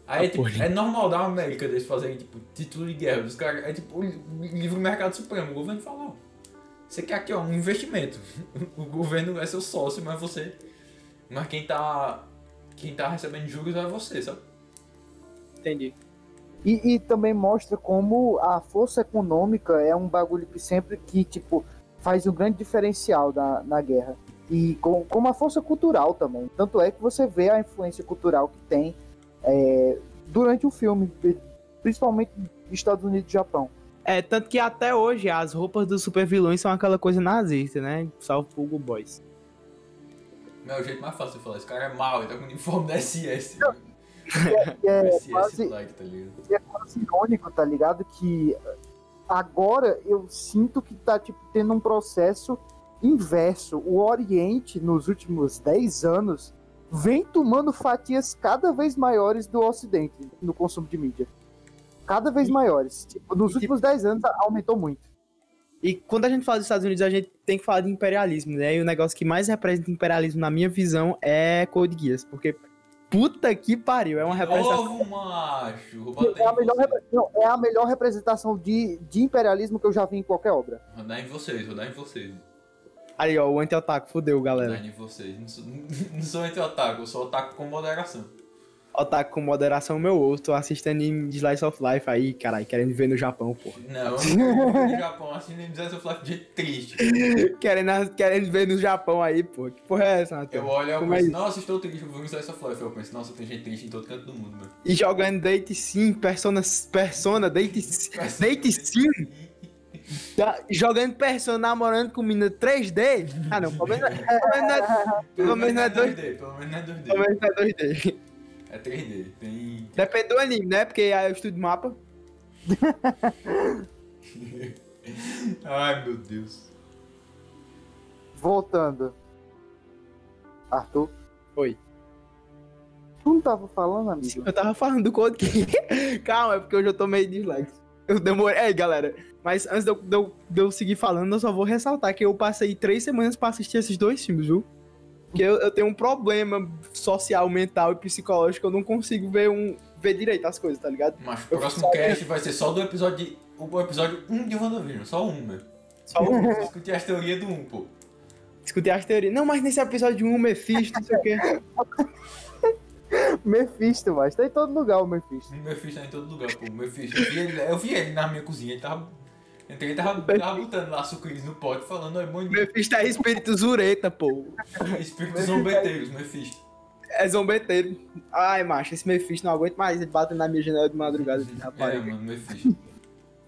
Aí, Ah, tipo, é normal da América eles fazerem, tipo, título de guerra. Os caras, é tipo o livro Mercado Supremo. O governo fala: ó, você quer aqui, ó, um investimento. [LAUGHS] O governo é seu sócio, mas você. Mas quem tá. Quem tá recebendo juros é você, sabe? Entendi. E, e também mostra como a força econômica é um bagulho que sempre que, tipo, faz um grande diferencial da, na guerra. E com, como a força cultural também. Tanto é que você vê a influência cultural que tem é, durante o filme, principalmente Estados Unidos e Japão. É, tanto que até hoje as roupas dos super vilões são aquela coisa nazista, né? Salvo pro Hugo Boys. É o jeito mais fácil de falar. Esse cara é mau, ele tá com o uniforme da SS. E é [LAUGHS] SS quase, tá é quase irônico, tá ligado? Que agora eu sinto que tá, tipo, tendo um processo inverso. O Oriente, nos últimos 10 anos, vem tomando fatias cada vez maiores do Ocidente no consumo de mídia. Cada vez maiores. Tipo, nos e, últimos 10 anos aumentou muito. E quando a gente fala dos Estados Unidos, a gente tem que falar de imperialismo, né? E o negócio que mais representa imperialismo, na minha visão, é Code Geass. Porque, puta que pariu, é uma representação. Novo, macho! É a melhor, não, é a melhor representação de, de imperialismo que eu já vi em qualquer obra. Vou dar em vocês, vou dar em vocês. Aí, ó, o anti-otaku, fudeu, Vou galera. em vocês. Não sou, [LAUGHS] não sou anti-otaku, eu sou otaku com moderação. Otaku com moderação, meu ovo. Tô assistindo em Slice of Life aí, caralho, querendo ver no Japão, porra. Não, eu não no Japão nem dizer seu Life de jeito triste. [LAUGHS] Querendo, querendo ver no Japão aí, pô. Que porra é essa, Natan? Eu olho e é penso, isso? nossa, estou triste, eu vou no Slice of Life. Eu penso, nossa, tem gente triste em todo canto do mundo, meu. E jogando Date Sim, Persona, Persona, Date, Date Sim. Tá jogando Persona, namorando com menina 3D. Ah, não, pelo menos, pelo menos não é, pelo menos não é 2D. 2D, pelo menos não é 2D. Pelo menos não é 2D. É 3D. Tem. Depende do anime, né? Porque aí eu estudo mapa. [LAUGHS] Ai meu Deus. Voltando. Arthur. Oi. Tu não tava falando, amigo? Eu tava falando do Code Geass. Calma, é porque hoje eu tô meio dislexo. Eu demorei. Ei, galera. Mas antes de eu, de eu- de eu seguir falando, eu só vou ressaltar que eu passei três semanas pra assistir esses dois filmes, viu? Porque eu, eu tenho um problema social, mental e psicológico. Eu não consigo ver um ver direito as coisas, tá ligado? Mas o próximo cast vai ser só do episódio. de- O episódio 1 de WandaVision, só um, meu. Só vou Discutir as teorias do 1, pô. discutir as teorias. Não, mas nesse episódio 1, Mephisto, não sei o quê. [LAUGHS] Mephisto, mas tá em todo lugar o Mephisto. O Mephisto tá em todo lugar, pô. O Mephisto. Eu vi ele, eu vi ele na minha cozinha, ele tava. Entrei e tava, tava botando lá sucrilhos no pote, falando, bom dia. Mephisto é espírito zureta, pô. [LAUGHS] Espíritos zombeteiros, Mephisto. É zombeteiro. Ai, macho, esse Mephisto não aguento mais ele batendo na minha janela de madrugada, É, rapaz. mano, Mephisto.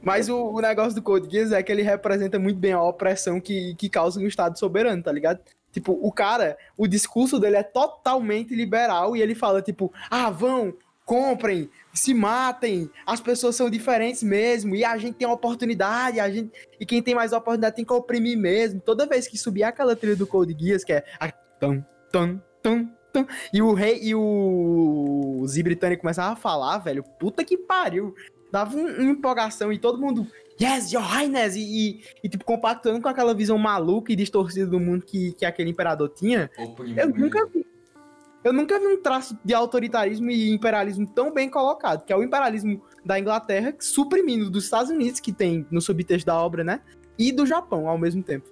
Mas o, o negócio do Code Geass é que ele representa muito bem a opressão que, que causa um Estado soberano, tá ligado? Tipo, o cara, o discurso dele é totalmente liberal e ele fala, tipo, ah, vão, comprem, se matem, as pessoas são diferentes mesmo, e a gente tem oportunidade, a gente, e quem tem mais oportunidade tem que oprimir mesmo. Toda vez que subir aquela trilha do Code Geass, que é a tum, tum, tum, tum, e o rei e o Zi britânico começava a falar, velho, puta que pariu. Dava um- uma empolgação e todo mundo, yes, your highness, e, e, e, tipo, compactando com aquela visão maluca e distorcida do mundo que, que aquele imperador tinha. Eu nunca vi. Eu nunca vi um traço de autoritarismo e imperialismo tão bem colocado, que é o imperialismo da Inglaterra suprimindo dos Estados Unidos, que tem no subtexto da obra, né? E do Japão ao mesmo tempo.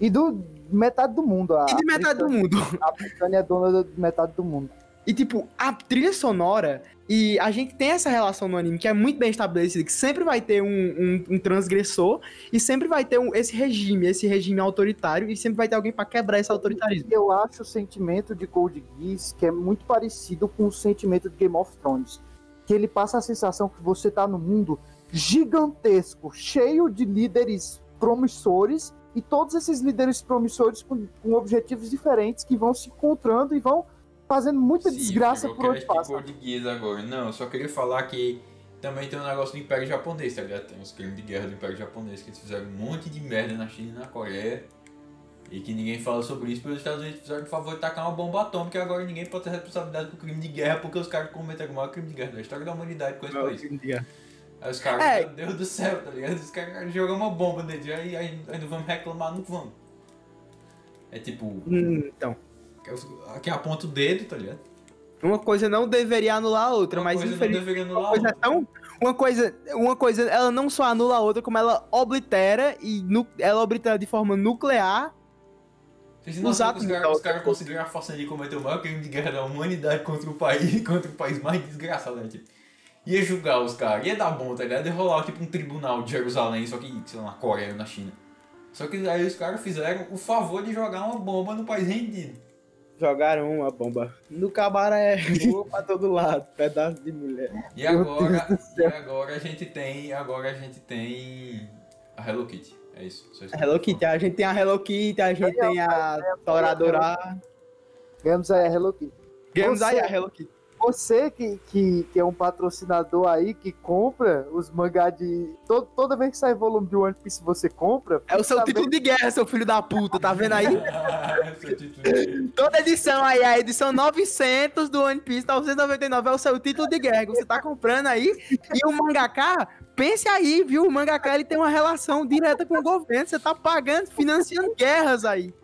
E do metade do mundo. A, E de metade do mundo. [LAUGHS] a Britânia é dona de metade do mundo. E tipo, a trilha sonora, e a gente tem essa relação no anime que é muito bem estabelecida, que sempre vai ter um, um- um transgressor e sempre vai ter um- esse regime, esse regime autoritário, e sempre vai ter alguém pra quebrar esse autoritarismo. Eu acho o sentimento de Code Geass que é muito parecido com o sentimento de Game of Thrones. Que ele passa a sensação que você tá num mundo gigantesco, cheio de líderes promissores, e todos esses líderes promissores com, com objetivos diferentes que vão se encontrando e vão fazendo muita Sim, desgraça por onde quero passa. Geass agora. Não, eu só queria falar que também tem um negócio do Império Japonês, tá ligado? Tem uns crimes de guerra do Império Japonês que eles fizeram um monte de merda na China e na Coreia. E que ninguém fala sobre isso, porque os Estados Unidos fizeram o favor de tacar uma bomba atômica e agora ninguém pode ter responsabilidade por crime de guerra porque os caras cometeram o maior crime de guerra da história da humanidade com esse país. Aí os caras, É. meu Deus do céu, tá ligado? Os caras jogam uma bomba nele, aí, aí, aí não vamos reclamar, não vamos. É tipo, Hum, então. Aqui aponta o dedo, tá ligado? Uma coisa não deveria anular a outra, Uma mas coisa não infelizmente. deveria Uma anular coisa, é outra. tão, uma coisa, uma coisa, ela não só anula a outra, como ela oblitera e nu, ela oblitera de forma nuclear. Vocês não Os que atos os caras caras conseguiram a façanha de cometer o maior crime de guerra da humanidade contra o país, [LAUGHS] contra o país mais desgraçado, né? Tipo, ia julgar os caras, ia dar bom, tá ligado? Ia rolar tipo um tribunal de Jerusalém, só que, sei lá, na Coreia ou na China. Só que aí os caras fizeram o favor de jogar uma bomba no país rendido. Jogaram uma bomba no cabaré, [LAUGHS] voou pra todo lado, pedaço de mulher. E Meu agora, e agora a gente tem, agora a gente tem a Hello Kitty. É isso. A Hello Kitty, a gente tem a Hello Kitty, a gente tem a Toradora. Ganhamos aí a Hello Kitty. Ganhamos aí a Hello Kitty. Você que, que, que é um patrocinador aí, que compra os mangá de. to- toda vez que sai volume de One Piece, você compra. É o seu título de guerra, seu filho da puta, tá vendo aí? [LAUGHS] Esse título de- Toda edição aí, a edição 900 do One Piece, 999 é o seu título de guerra que você tá comprando aí. E o mangaka, pense aí, viu? O mangaka ele tem uma relação direta com o governo, você tá pagando, financiando guerras aí.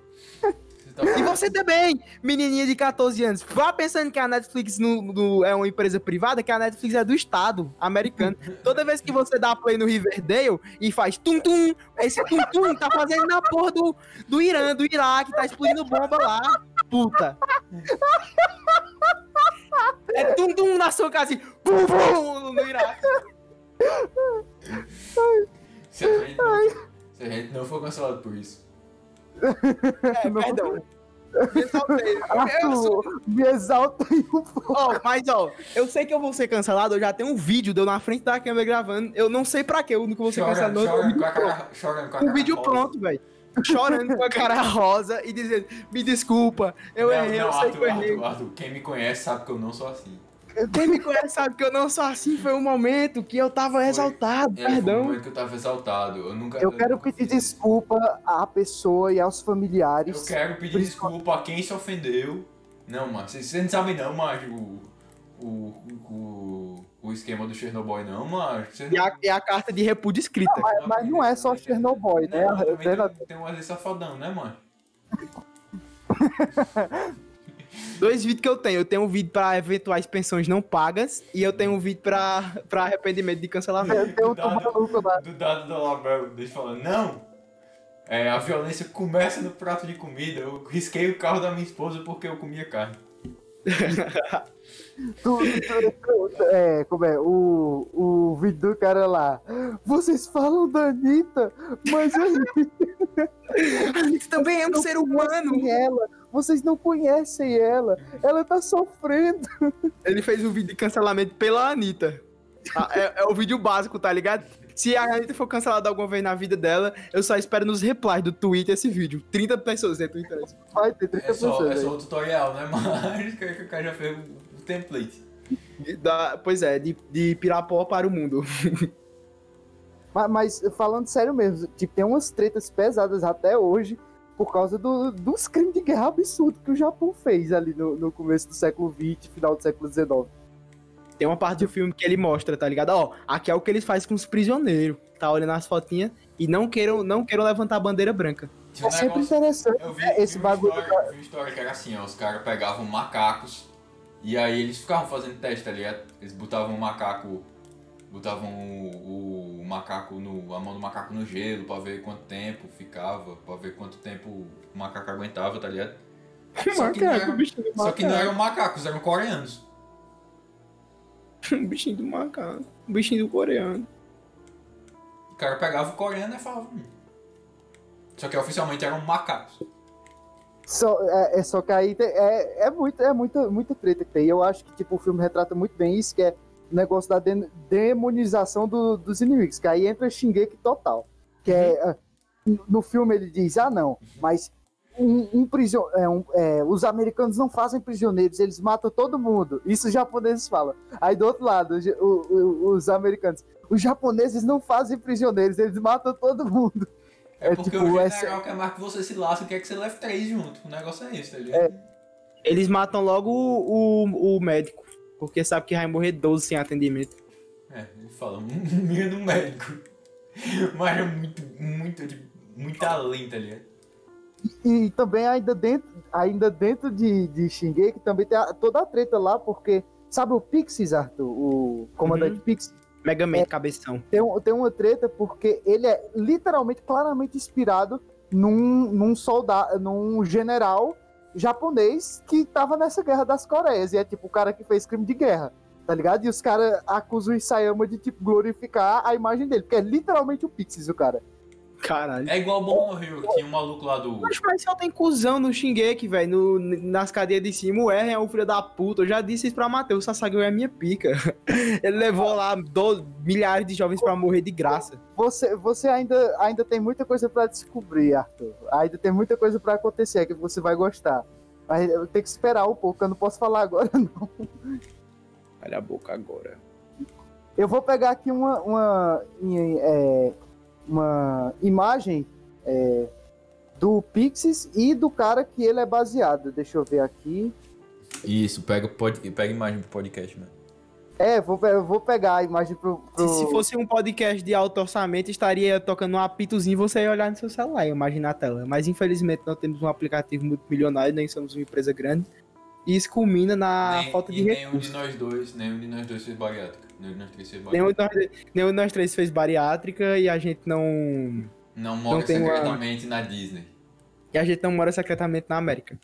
E você também, menininha de 14 anos, vá pensando que a Netflix no- no- é uma empresa privada, que a Netflix é do Estado americano. Toda vez que você dá play no Riverdale e faz tum-tum, esse tum-tum tá fazendo na porra do, do Irã, do Iraque, tá explodindo bomba lá, puta. É tum-tum na sua casa, assim, pum, pum, no Iraque. Se a gente não for cancelado por isso. É, perdão. Me exaltei. Eu sou- me exalta aí um pouco. Ó, mas ó, eu sei que eu vou ser cancelado, eu já tenho um vídeo de eu na frente da câmera gravando. Eu não sei pra quê, eu nunca vou ser Chorando, cancelado. chorando, Um vídeo com a pronto. cara, chorando com a Um cara vídeo rosa. pronto, velho. Chorando com a cara rosa e dizendo, me desculpa, eu Não, errei, eu não, sei que Arthur, eu errei. Arthur, Arthur, quem me conhece sabe que eu não sou assim. Quem me conhece sabe que eu não sou assim, foi um momento que eu tava exaltado, É, Foi um perdão. momento que eu tava exaltado. Eu nunca. Eu quero nunca pedir desculpa à pessoa e aos familiares. Eu quero pedir desculpa a quem se ofendeu. Não, mano, vocês vocês não sabem não, mas o. O, o, o esquema do Chernobyl não, mas. Vocês E a, e a carta de repúdio escrita. Mas, mas não é só Chernobyl, né? Não, Vera- tem, tem um Wesley Safadão, né, mano? [LAUGHS] Dois vídeos que eu tenho. Eu tenho um vídeo pra eventuais pensões não pagas e eu tenho um vídeo pra, pra arrependimento de cancelamento. Tem outro Dado- maluco lá. Do dado da Label, deixa eu falar, não! É, a violência começa no prato de comida. Eu risquei o carro da minha esposa porque eu comia carne. [LAUGHS] Tu- tu- tu- é, como é? O, o vídeo do cara lá. Vocês falam da Anitta, mas a Isso também é um ser humano. ela. Vocês não conhecem ela. Ela tá sofrendo. Ele fez um vídeo de cancelamento pela Anitta. Ah, É, é o vídeo básico, tá ligado? Se a Anitta for cancelada alguma vez na vida dela, eu só espero nos replies do Twitter esse vídeo. 30 pessoas do Twitter. Vai ter 30 É só, pessoas. é aí. só o tutorial, né? Mas [LAUGHS] que o cara já fez template. Da, pois é, de, de Pirapó para o mundo. [LAUGHS] Mas, mas, falando sério mesmo, tipo, tem umas tretas pesadas até hoje por causa do- dos crimes de guerra absurdos que o Japão fez ali no, no começo do século XX, final do século XIX. Tem uma parte do filme que ele mostra, tá ligado? Ó, aqui é o que eles fazem com os prisioneiros. Tá olhando as fotinhas e não queiram, não queiram levantar a bandeira branca. É um sempre negócio- interessante Eu vi, né, esse vi bagulho. história, vi uma história que era assim, ó, os caras pegavam macacos e aí eles ficavam fazendo teste, tá ligado? Eles botavam o macaco, botavam o, o macaco no, a mão do macaco no gelo pra ver quanto tempo ficava, pra ver quanto tempo o macaco aguentava, tá ligado? Só que não Macaco, era- o bichinho do Só que não macaco. eram macacos, eram coreanos. [LAUGHS] Bichinho do macaco. Bichinho do coreano. O cara pegava o coreano e falava. Hum. Só que oficialmente eram macacos. Só, é, é só que aí é, é, muito, é muita, muita treta que tem. Eu acho que tipo, o filme retrata muito bem isso, que é o negócio da de- demonização do- dos inimigos, que aí entra Shingeki total. Que é, ah, no filme ele diz, ah não, mas um, um prison, é, um- é, os americanos não fazem prisioneiros, eles matam todo mundo. Isso os japoneses falam. Aí do outro lado, o- o- os americanos, os japoneses não fazem prisioneiros, eles matam todo mundo. É, É porque tipo, o essa- general quer mais que você se lasque quer que você leve três junto. O negócio é esse, tá ligado? Eles matam logo o, o, o médico. Porque sabe que vai morrer 12 sem atendimento. É, ele fala, minha do médico. Mas é muito, muito, muito além, tá ligado? E também ainda dentro, ainda dentro de, de Shingeki também tem a- toda a treta lá, porque sabe o Pixies, Arthur? O comandante Uhum. Pixies? Mega Man, cabeção. Tem, tem uma treta porque ele é literalmente, claramente inspirado num, num soldado, num general japonês que tava nessa guerra das Coreias. E é tipo o cara que fez crime de guerra, tá ligado? E os caras acusam o Isayama de tipo glorificar a imagem dele, porque é literalmente o Pixies, o cara. Caralho. É igual o Boku no Hero, que tinha um maluco lá do... Mas, mas só tem cuzão no Shingeki, velho. no- Nas cadeias de cima, o Eren é o filho da puta. Eu já disse isso pra Matheus. O Sasageo é minha pica. [LAUGHS] Ele levou lá do- milhares de jovens pra morrer de graça. Você, você ainda, ainda tem muita coisa pra descobrir, Arthur. Ainda tem muita coisa pra acontecer que você vai gostar. Mas eu tenho que esperar um pouco, eu não posso falar agora, [LAUGHS] não. Olha a boca agora. Eu vou pegar aqui uma, uma, é, uma imagem é, do Pixies e do cara que ele é baseado. Deixa eu ver aqui. Isso, pega, pod... pega imagem pro podcast, mano. É, vou, vou pegar a imagem pro. pro- Se, se fosse um podcast de alto orçamento, estaria tocando um apitozinho e você ia olhar no seu celular e imaginar a tela. Mas infelizmente não temos um aplicativo muito milionário, nem somos uma empresa grande. E isso culmina na Nem- falta de e nenhum recursos. de nós dois, nenhum de nós dois fez bariátrica. Nenhum de nós três fez bariátrica. de, nós, nenhum de nós três fez bariátrica e a gente não. Não mora não tem uma- secretamente na Disney. E a gente não mora secretamente na América.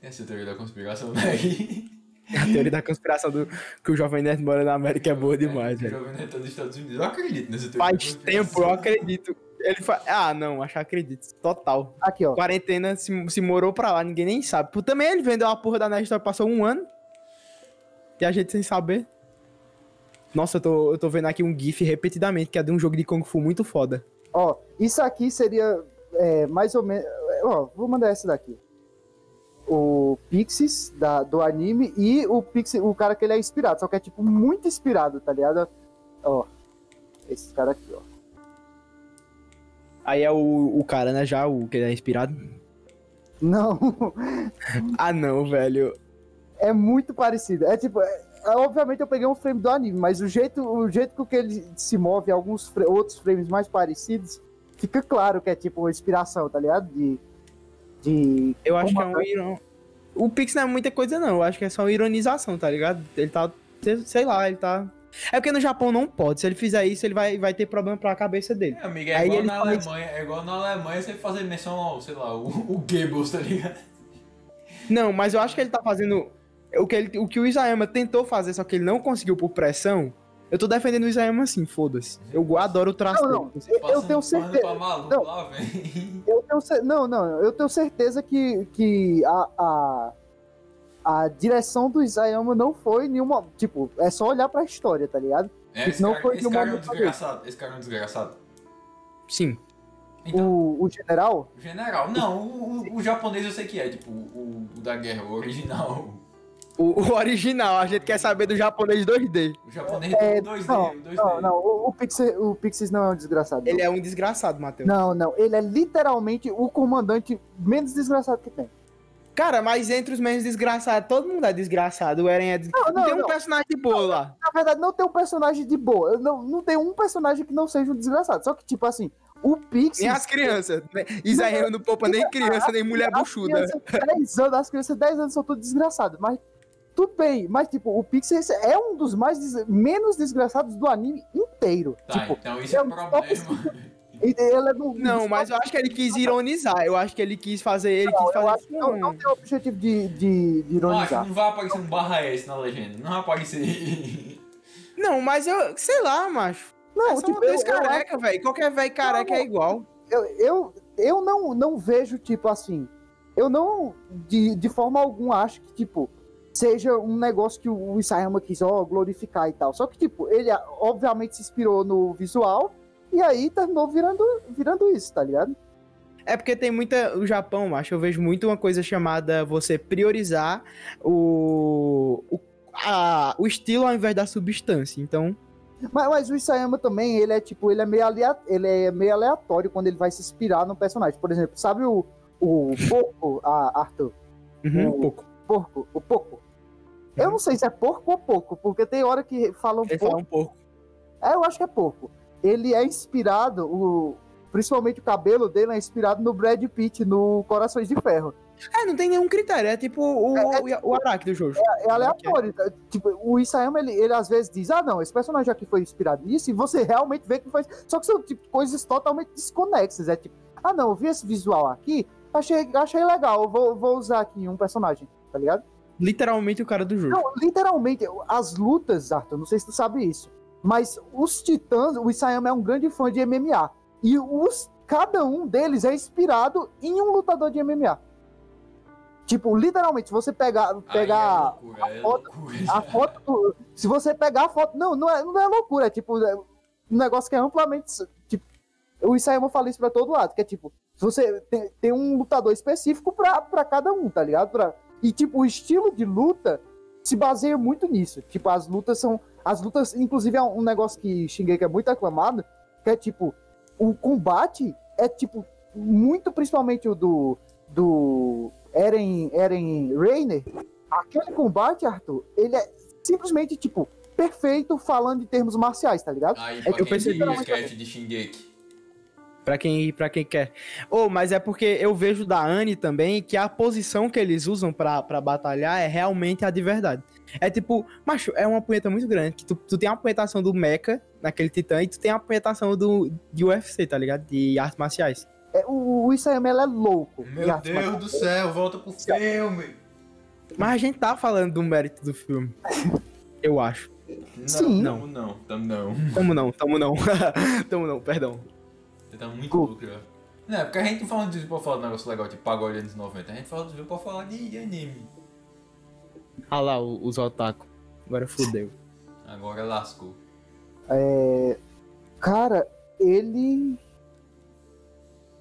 Essa é a teoria da conspiração, né? [LAUGHS] A teoria da conspiração do que o Jovem Nerd mora na América é boa demais, O velho. Jovem Nerd tá nos Estados Unidos. Eu acredito nessa teoria. Faz da tempo, eu acredito. Ele fa... Ah, não, acho que acredito. Total. Aqui, ó. Quarentena se, se morou pra lá, ninguém nem sabe. Por também ele vendeu a porra da Nerd passou um ano. E a gente sem saber. Nossa, eu tô, eu tô vendo aqui um GIF repetidamente, que é de um jogo de Kung Fu muito foda. Ó, isso aqui seria é, mais ou menos. Ó, vou mandar essa daqui. O Pixies da, do anime e o Pixie, o cara que ele é inspirado, só que é tipo muito inspirado, tá ligado? Ó, esse cara aqui, ó. Aí é o, o cara, né, já, o que ele é inspirado. Não, [LAUGHS] Ah, não, velho. é muito parecido. É tipo, é, obviamente eu peguei um frame do anime, mas o jeito, o jeito que ele se move, alguns fra- outros frames mais parecidos, fica claro que é tipo uma inspiração, tá ligado? De. De. Eu acho que é um irão. O Pix não é muita coisa, não. Eu acho que é só uma ironização, tá ligado? Ele tá. sei lá, ele tá. É porque no Japão não pode. Se ele fizer isso, ele vai, vai ter problema pra cabeça dele. É, amigo, é Aí igual ele na faz- Alemanha. É igual na Alemanha você fazer menção ao, sei lá, o, o Goebbels, tá ligado? Não, mas eu acho que ele tá fazendo. O que, ele, o que o Isayama tentou fazer, só que ele não conseguiu por pressão. Eu tô defendendo o Isayama assim, foda-se. Eu adoro o traço Não, não. dele. Eu, eu tenho certeza. Maluco Não. lá. Eu tenho não, não, eu tenho certeza que, que a, a, a direção do Isayama não foi nenhuma. Tipo, é só olhar pra história, tá ligado? É, esse não cara, foi esse cara é um desgraçado. Esse cara é um desgraçado. Sim. Então, O, o general, o general. Não, o, o- o japonês eu sei que é, tipo, o, o da guerra, o original. O, o [LAUGHS] original, a gente quer saber do japonês 2D. O japonês É, do 2D, não, o 2D. não, não, o, o, Pixie, o Pixies não é um desgraçado. não. Ele é um desgraçado, Matheus. Não, não, ele é literalmente o comandante menos desgraçado que tem. Cara, mas entre os menos desgraçados, todo mundo é desgraçado. O Eren é desgraçado. Não, não, tem um não. personagem de boa lá. Na verdade, não tem um personagem de boa. Não, não tem um personagem que não seja um desgraçado. Só que, tipo assim, o Pixies... Nem as crianças. né? Isaías não poupa nem [LAUGHS] criança, nem mulher As buchuda. crianças, 10 anos, as crianças de 10 anos são tudo desgraçadas, mas tudo bem. Mas, tipo, o Pixies é um dos mais des- menos desgraçados do anime inteiro. Tá, tipo, então isso é é um problema. ele ele é do, Não, mas eu acho que ele quis ironizar. Eu acho que ele quis fazer. Ele quis eu fazer. acho que não, não tem o objetivo de, de, de Não, acho que ironizar. não vai aparecer um barra S na legenda. Não vai aparecer. Não, mas eu. Sei lá, macho. Não, São tipo, dois eu, eu, careca, velho. Qualquer velho careca é igual. eu, eu, eu não, não vejo, tipo assim. Eu não, de, de forma alguma, acho que, tipo, seja um negócio que o Isayama quis, ó, glorificar e tal. Só que, tipo, ele obviamente se inspirou no visual e aí terminou virando, virando isso, tá ligado? É porque tem muita. O Japão, acho eu vejo muito uma coisa chamada você priorizar o. o, a- o estilo ao invés da substância. Então. Mas, mas o Isayama também, ele é tipo, ele é meio aleatório, ele é meio aleatório quando ele vai se inspirar no personagem. Por exemplo, sabe o, o porco, a Arthur? Uhum, O- um pouco. Porco, o porco. Eu não sei se é porco ou pouco, porque tem hora que falam Ele porco. fala um pouco. É, eu acho que é pouco. Ele é inspirado, o, principalmente o cabelo dele é inspirado no Brad Pitt, no Corações de Ferro. É, não tem nenhum critério. É tipo o, É, o, o Araki do Jojo. É aleatório. tá? Tipo, o Isayama, ele, ele às vezes diz, ah, não, esse personagem aqui foi inspirado nisso, e você realmente vê que foi. Só que são tipo, coisas totalmente desconexas. É tipo, ah, não, eu vi esse visual aqui, achei, achei legal, eu vou, vou usar aqui um personagem, tá ligado? Literalmente o cara do Jojo. Não, literalmente, as lutas, Arthur, não sei se tu sabe isso, mas os titãs, o Isayama é um grande fã de MMA. E os, cada um deles é inspirado em um lutador de MMA. Tipo, literalmente, se você pegar, pegar Aí é loucura, é foto- loucura. a foto, do- se você pegar a foto, não, não é, não é loucura, é tipo, é um negócio que é amplamente, tipo, o Isayama fala isso pra todo lado, que é tipo, se você tem, tem um lutador específico pra, pra cada um, tá ligado? Pra, e tipo, o estilo de luta se baseia muito nisso, tipo, as lutas são, as lutas, inclusive é um negócio que Shingeki é muito aclamado, que é tipo, o combate é tipo, muito principalmente o do, do Eren, Eren Reiner, aquele combate, Arthur, ele é simplesmente, tipo, perfeito falando em termos marciais, tá ligado? É pra quem pensei viu o literalmente sketch de Shingeki. Pra quem, pra quem quer. Oh, mas é porque eu vejo da Anne também que a posição que eles usam pra, pra batalhar é realmente a de verdade. É tipo, macho, é uma punheta muito grande. Que tu, tu tem a punhetação do Mecha, naquele titã, e tu tem a punhetação do, de UFC, tá ligado? De artes marciais. É, o, o Isayama, é louco. Meu artes marciais. Deus do céu, volta pro filme. Mas a gente tá falando do mérito do filme. [LAUGHS] Eu acho. Não, Sim. não, não, tamo não. Tamo não, tamo não. tamo não, [LAUGHS] perdão. Você tá muito louco já. Não, é porque a gente não fala disso pra falar de negócio legal, tipo pagode anos 90. A gente fala disso pra falar de, de anime. Ah lá, os otaku. Agora fudeu. [LAUGHS] Agora lascou. Cara, ele.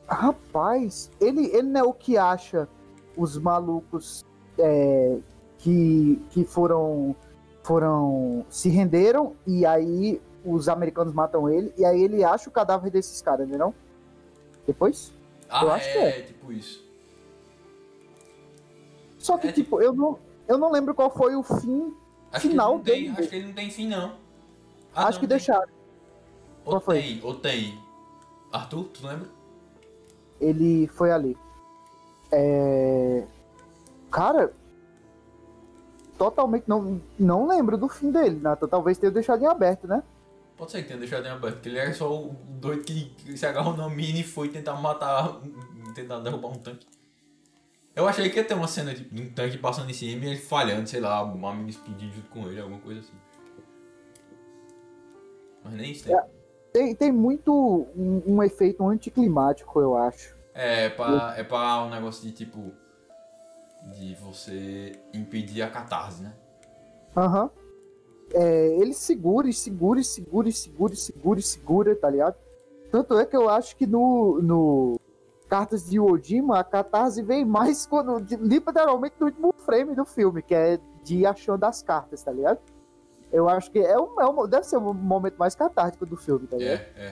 Rapaz, ele, ele não é o que acha os malucos é, que, que foram, foram. se renderam e aí os americanos matam ele e aí ele acha o cadáver desses caras, né? Não? Depois? Ah, Eu acho que é, tipo isso. Só que, É, tipo, eu não, eu não lembro qual foi o fim. Acho Final que ele não tem, dele. acho que ele não tem fim, não. Ah, acho não, que tem. deixaram. Ou Qual foi? tem, ou tem. Arthur, tu lembra? Ele foi ali. É... Cara, totalmente não, não lembro do fim dele, Nathan. Talvez tenha deixado em aberto, né? Pode ser que tenha deixado em aberto, porque ele era só o doido que se agarrou na mina e foi tentar matar, tentar derrubar um tanque. Eu achei que ia ter uma cena de um tanque passando em cima e ele falhando, sei lá, uma mina explodindo junto com ele, alguma coisa assim. Mas nem isso tem. Tem, tem muito um, um efeito anticlimático, eu acho. É, pra, é pra um negócio de tipo. De você impedir a catarse, né? Aham. É, ele segura e segura e segura e segura e segura e segura, tá ligado? Tanto é que eu acho que no, no Cartas de Odima, a catarse vem mais quando, literalmente no último frame do filme, que é de achando as cartas, tá ligado? Eu acho que é um, é um- deve ser o momento mais catártico do filme, tá ligado? É, é.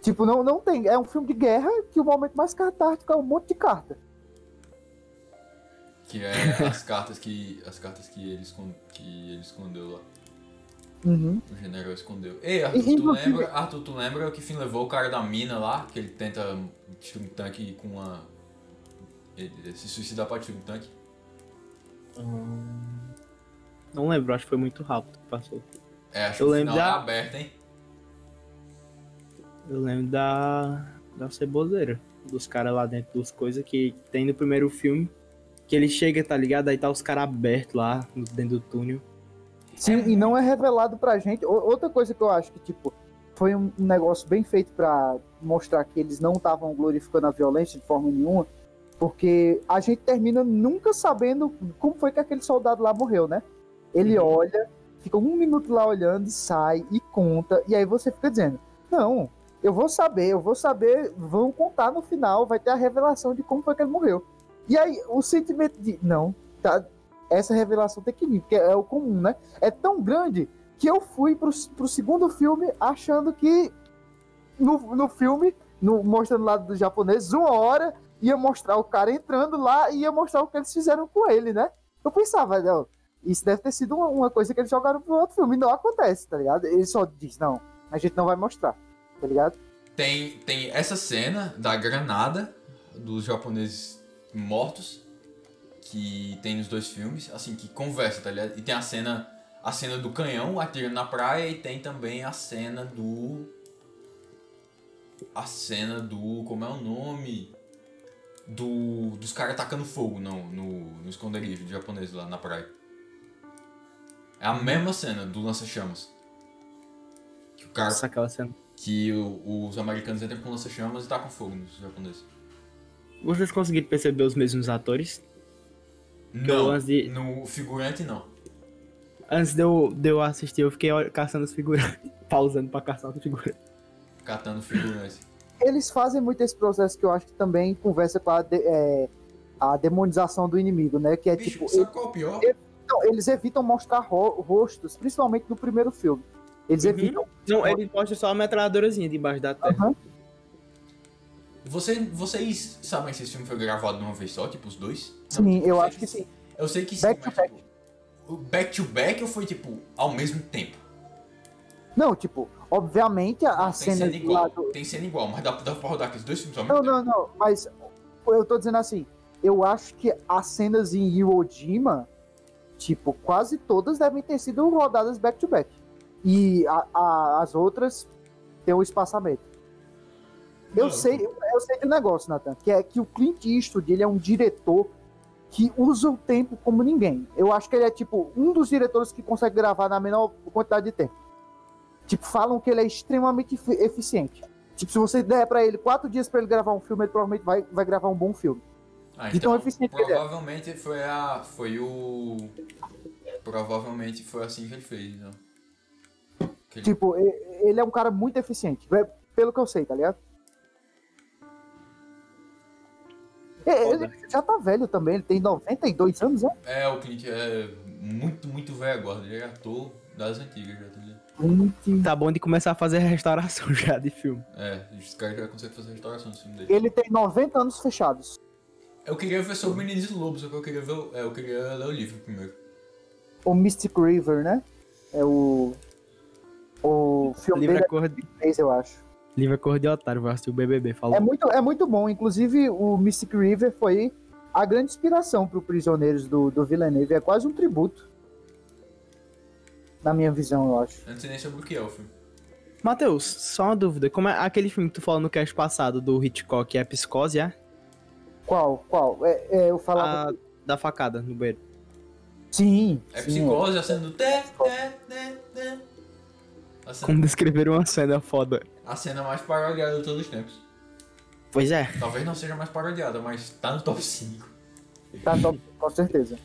Tipo, não, não tem. É um filme de guerra que o momento mais catártico é um monte de carta. Que é [LAUGHS] as cartas que. As cartas que ele, escon- que ele escondeu lá. Uhum. O general escondeu. Ei, Arthur, E- tu lembra, Arthur, tu lembra que fim levou o cara da mina lá? Que ele tenta destruir um tanque com uma. Ele, ele se suicidar pra destruir um tanque? Não lembro, acho que foi muito rápido que passou. É, acho Eu que o lembro final da- é aberto, hein? Eu lembro da. da ceboseira. Dos caras lá dentro dos coisas que tem no primeiro filme. Que ele chega, tá ligado? Aí tá os caras abertos lá dentro do túnel. Sim, e não é revelado pra gente. Outra coisa que eu acho que, tipo, foi um negócio bem feito pra mostrar que eles não estavam glorificando a violência de forma nenhuma, porque a gente termina nunca sabendo como foi que aquele soldado lá morreu, né? Ele olha, fica um minuto lá olhando e sai e conta, e aí você fica dizendo: Não, eu vou saber, eu vou saber, vão contar no final, vai ter a revelação de como foi que ele morreu. E aí o sentimento de: Não, tá, essa revelação tem que vir, porque é o comum, né? é tão grande que eu fui pro, pro segundo filme achando que no, no filme, no, mostrando lá dos japoneses, uma hora ia mostrar o cara entrando lá e ia mostrar o que eles fizeram com ele, né? Eu pensava, não, isso deve ter sido uma, uma coisa que eles jogaram pro outro filme. Não acontece, tá ligado? Ele só diz, não, a gente não vai mostrar, tá ligado? Tem, tem essa cena da granada dos japoneses mortos que tem nos dois filmes, assim, que conversa, tá ligado? E tem a cena, a cena do canhão atirando na praia e tem também a cena do a cena do como é o nome do dos caras tacando fogo não, no, no esconderijo de japonês lá na praia. É a mesma cena do lança-chamas. Que o cara Nossa, aquela cena. que o- os americanos entram com lança-chamas e tacam fogo nos japoneses. Vocês conseguiram perceber os mesmos atores? Não, antes de- no figurante não. Antes de eu, de eu assistir, eu fiquei caçando as figuras. [LAUGHS] Pausando pra caçar as figuras. Catando figurante. Eles fazem muito esse processo que eu acho que também conversa com a, de- é, a demonização do inimigo, né? Que é Bicho, tipo, sabe qual é o pior? Não, eles evitam mostrar ro- rostos, principalmente no primeiro filme. Eles Uhum. evitam. Não, ele mostra só a metralhadorazinha debaixo da terra. Aham. Você, vocês sabem se esse filme foi gravado de uma vez só, tipo os dois? Sim, eu acho que sim. Eu sei que sim, Back to mas back. tipo, o back to back ou foi tipo ao mesmo tempo? Não, tipo, obviamente a, cena cena do igual, lado. tem cena igual, mas dá, dá pra rodar aqueles dois filmes ao mesmo Não, tempo. não, não, mas eu tô dizendo assim, eu acho que as cenas em Iwo Jima, tipo, quase todas devem ter sido rodadas back to back. E a- a- as outras tem um espaçamento. Eu sei, eu sei de um negócio, Nathan, que é que o Clint Eastwood, ele é um diretor que usa o tempo como ninguém. Eu acho que ele é, tipo, um dos diretores que consegue gravar na menor quantidade de tempo. Tipo, falam que ele é extremamente efi- eficiente. Tipo, se você der pra ele quatro dias pra ele gravar um filme, ele provavelmente vai, vai gravar um bom filme. Ah, De tão eficiente é. provavelmente foi a. Foi o. Provavelmente foi assim que ele fez, então. Que ele- Tipo, ele é um cara muito eficiente. é Pelo que eu sei, tá ligado? É, Ele já tá velho também, ele tem 92 anos, né? É, o Clint é muito, muito velho agora. Ele é ator das antigas já, tá ligado? Tá bom de começar a fazer restauração [LAUGHS] já de filme. É, os caras já conseguem fazer restauração no filme dele. Ele tem 90 anos fechados. Eu queria ver sobre o Meninos e Lobos, só que eu queria ver. o- É, eu queria ler o livro primeiro. O Mystic River, né? É o. O filme dele a cor, é inglês, eu acho. Livre a cor de otário, vou assistir o BBB, falou. É muito, é muito bom. Inclusive, o Mystic River foi a grande inspiração para Prisioneiros do, do Villeneuve. É quase um tributo. Na minha visão, eu acho. Eu não sei nem sobre o que é o filme. Matheus, só uma dúvida. Como é aquele filme que tu falou no cast passado do Hitchcock, é Psicose, é? Qual? Qual? É, é, eu falava. A da facada no banheiro. Sim. É sim, psicose, a cena do. Como descrever uma cena foda. A cena mais parodiada de todos os tempos. Pois é. Talvez não seja mais parodiada, mas tá no top 5. Tá top, com certeza.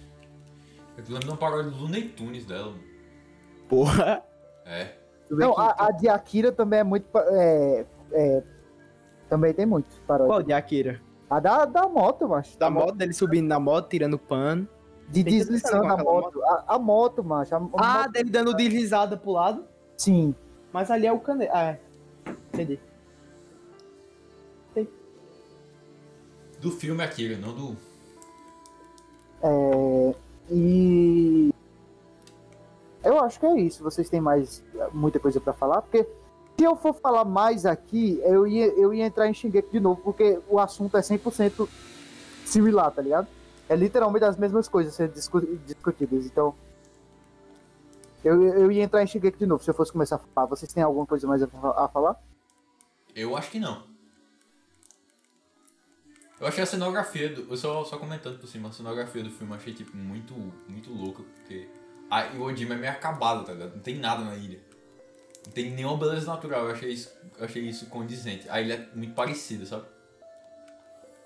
Eu lembro de uma paródia do Looney Tunes dela. mano. Porra. É. Não, a, a de Akira também é muito. É, é, também tem muito paródia. Qual de Akira? A da, da moto, macho. Da moto, dele subindo na moto, tirando pano. De Tem deslizando a moto. A, a moto, macho. A, a Ah, moto- dele dando deslizada pro lado. sim. Mas ali é o caneta. Ah, é. Entendi. Do filme Akira, não do. É, e. Eu acho que é isso. Vocês têm mais muita coisa pra falar? Porque se eu for falar mais aqui, eu ia, eu ia entrar em Shingeki de novo, porque o assunto é 100% similar, tá ligado? É literalmente as mesmas coisas sendo discu- discutidas. Então. Eu, eu ia entrar em Shingeki de novo se eu fosse começar a falar. Vocês têm alguma coisa mais a, a falar? Eu acho que não. Eu achei a cenografia do. Eu só, só comentando por cima, a cenografia do filme eu achei tipo muito, muito louca, porque. A e o Ojima é meio acabado, tá ligado? Não tem nada na ilha. Não tem nenhuma beleza natural, eu achei isso, eu achei isso condizente. A ilha é muito parecida, sabe?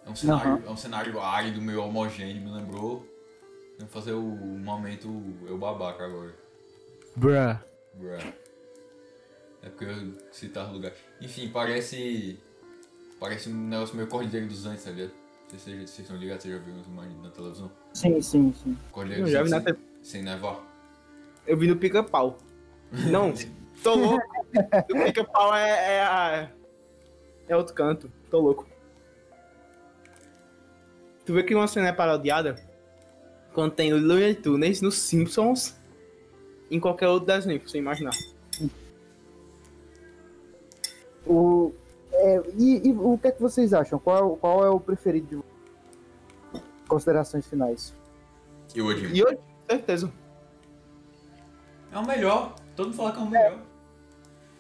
É um cenário, Aham. é um cenário árido, meio homogêneo, me lembrou. Vamos fazer o momento eu babaca agora. Bruh. Bruh. É porque eu citar o lugar. Enfim, parece. Parece um negócio meio Cordilheira dos Andes, tá ligado? Vocês- vocês estão ligados, vocês já viram na televisão? Sim, sim, sim. Cordilheira Eu dos já vi Andes na sem, sem nevar. Eu vi no pica-pau. Não, tô louco. [LAUGHS] O pica-pau é, é a. É outro canto. Tô louco. Tu vê que uma cena é parodiada quando tem o Looney Tunes nos Simpsons em qualquer outro desenho, pra você imaginar. O, é, e, e o que é que vocês acham? Qual, qual é o preferido de vocês? Considerações finais. E. E eu, certeza. É o melhor. Todo mundo fala que é o melhor.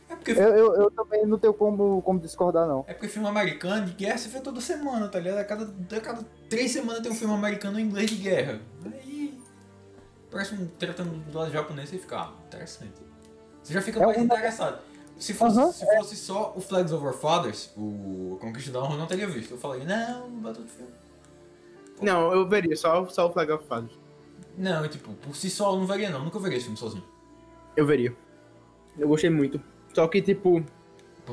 É porque, Eu, eu, eu também não tenho como, como discordar, não. é porque filme americano de guerra você vê toda semana, tá ligado? A cada, a cada três semanas tem um filme americano em inglês de guerra. Aí. Parece um tratando do lado japonês e fica, ah, interessante. Você já fica É mais um- interessado. Se fosse, Aham, se fosse só o Flags Over Fathers, o Conquista da Honra, eu não teria visto. Eu falei, não, Battlefield. Não, eu veria só, só o Flag of Fathers. Não, tipo, por si só eu não veria não. Nunca veria esse filme sozinho. Eu veria. Eu gostei muito. Só que, tipo.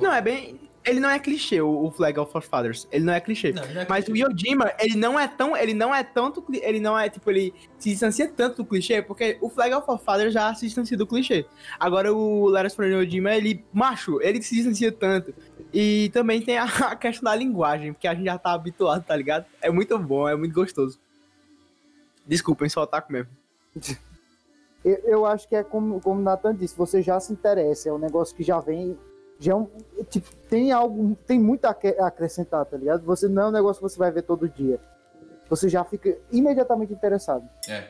Não, é bem. Ele não é clichê, o, o Flag of Our Fathers. Ele não é clichê. Não, não é Mas o clichê. Yojima, ele não é tão. Ele não é tanto. Ele não é, tipo, ele se distancia tanto do clichê, porque o Flag of Our Fathers já se distancia do clichê. Agora o Letters from Yojima, ele. Macho, ele se distancia tanto. E também tem a, [LAUGHS] a questão da linguagem, porque a gente já tá habituado, tá ligado? É muito bom, é muito gostoso. Desculpem, só ataco mesmo. [LAUGHS] Eu, eu acho que é como, como o Nathan disse, você já se interessa, é um negócio que já vem. Já é um, tipo, tem algo, tem muito a acrescentar, tá ligado? Você não é um negócio que você vai ver todo dia. Você já fica imediatamente interessado. É.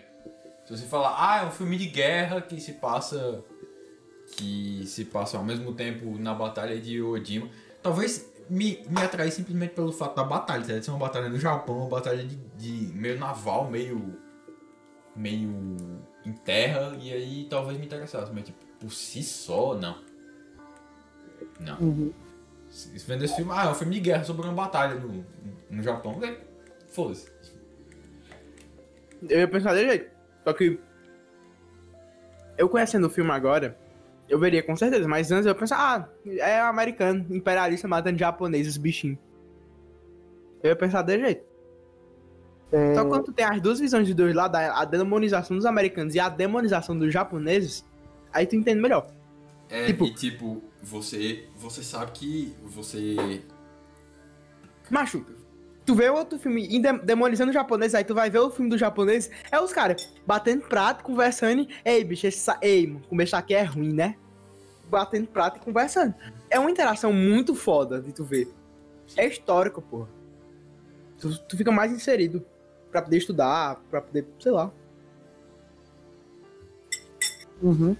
Se você falar, ah, é um filme de guerra que se passa. que se passa ao mesmo tempo na batalha de Ojima, talvez me, me atrair simplesmente pelo fato da batalha, tá? ser uma batalha no Japão, uma batalha de, de meio naval, meio. meio em terra, e aí talvez me interessasse, mas tipo, por si só, não. Não. Uhum. Se se vender esse filme, ah, é um filme de guerra sobre uma batalha no, no Japão, é, foda-se. Eu ia pensar desse jeito. Só que. Eu conhecendo o filme agora, eu veria com certeza. Mas antes eu ia pensar, ah, é americano, imperialista matando japoneses, bichinho. Eu ia pensar desse jeito. É, Só quando tu tem as duas visões de dois lados, a a demonização dos americanos e a demonização dos japoneses, aí tu entende melhor. É, Tipo- e tipo, você, você sabe que você. Macho, tu vê outro filme demonizando o japonês, aí tu vai ver o filme do japonês, é os caras batendo prato, conversando, e, ei, bicho, esse ei, mano, comer isso aqui é ruim, né? Batendo prato e conversando. É uma interação muito foda de tu ver. É histórico, porra. Tu, tu fica mais inserido pra poder estudar, pra poder, sei lá. uhum.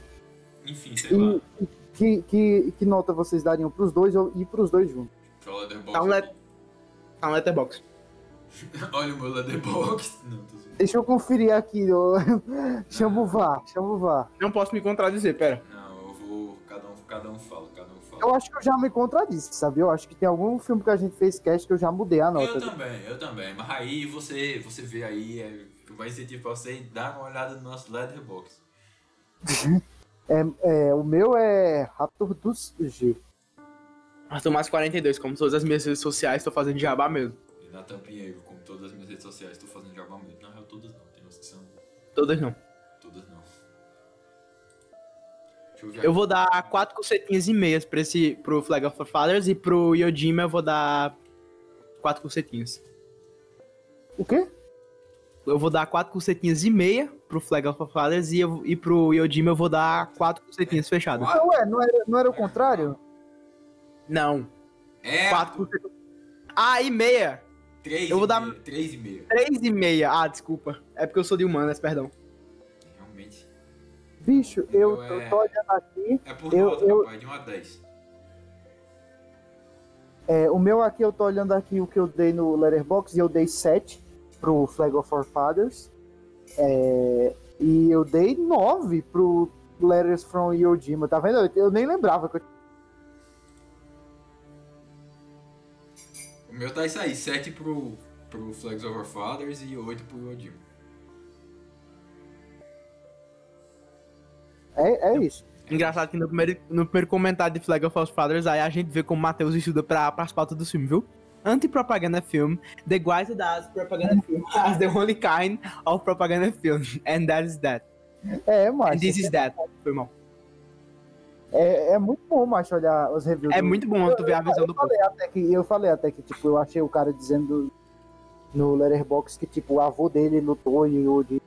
Enfim, sei lá. E que, que, que nota vocês dariam pros dois ou- e pros dois juntos? Tá um, let... tá um letterbox. [LAUGHS] Olha o meu Leatherbox. Não, tô zoando. Deixa eu conferir aqui. ô. [LAUGHS] chama o VAR, chama o VAR. Não posso me contradizer, pera. Não, eu vou. Cada um, cada um fala, cada um fala. Eu acho que eu já me contradisse, sabe? Eu acho que tem algum filme que a gente fez cast que eu já mudei a nota. Eu também, eu também. Mas aí você, você vê aí, é, vai pra você dar uma olhada no nosso Leatherbox. [LAUGHS] É, é, o meu é Raptor dos G. Arthur mais 42, como todas as minhas redes sociais, tô fazendo jabá mesmo. E Natan Pinheiro, como todas as minhas redes sociais, tô fazendo jabá mesmo. Na real, todas não, tem umas que são. Todas não. Todas não. Deixa eu ver. Eu vou dar quatro cocetinhas e meias pra esse, pro Flag of Fathers e pro Yojima eu vou dar quatro cocetinhas. O quê? Eu vou dar quatro cocetinhas e meia pro Flag of Fathers e, eu, e pro Yojima eu vou dar quatro cocetinhas fechadas. Ah, ué, não era, não era o contrário? Não, É, quatro. Ah, e meia! três eu vou dar- meia, Três e meia. Três e meia. Ah, desculpa. É porque eu sou de humanas, perdão. Realmente. Bicho, eu Então tô, é- tô olhando aqui. É por Eu- nota, eu- rapaz, de 1 a 10. É, o meu aqui, eu tô olhando aqui o que eu dei no Letterboxd e eu dei 7 pro Flag of Our Fathers. É, e eu dei 9 pro Letters from Yojima, tá vendo? Eu, nem lembrava que eu O meu tá isso aí, 7 pro, pro Flags of Our Fathers e 8 pro Odimo. É, é isso. Engraçado que no primeiro, no primeiro comentário de Flag of Our Fathers, aí a gente vê como o Matheus estuda pra, pras pautas do filme, viu? Anti-propaganda film, the guys does propaganda film [LAUGHS] as the only kind of propaganda film, and that is that. É, And macho. this is that. Foi mal. É, é muito bom, macho, olhar os reviews. É do- muito bom tu ver a visão do eu povo. falei até que Eu falei até que, tipo, eu achei o cara dizendo no Letterboxd que, tipo, o avô dele lutou e o de...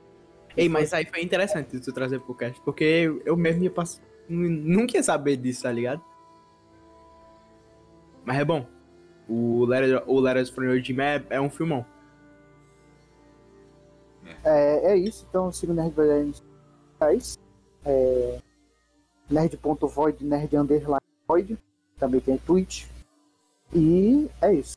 Ei, mas aí foi interessante tu trazer pro cast, porque eu, eu mesmo ia passar. Nunca ia saber disso, tá ligado? Mas é bom. O Letters, o Letters from Yojima é, é um filmão. É, é isso, então siga o Nerd Verdadeiro sociais. É, nerd.void, nerd underline void. Também tem Twitch. E é isso.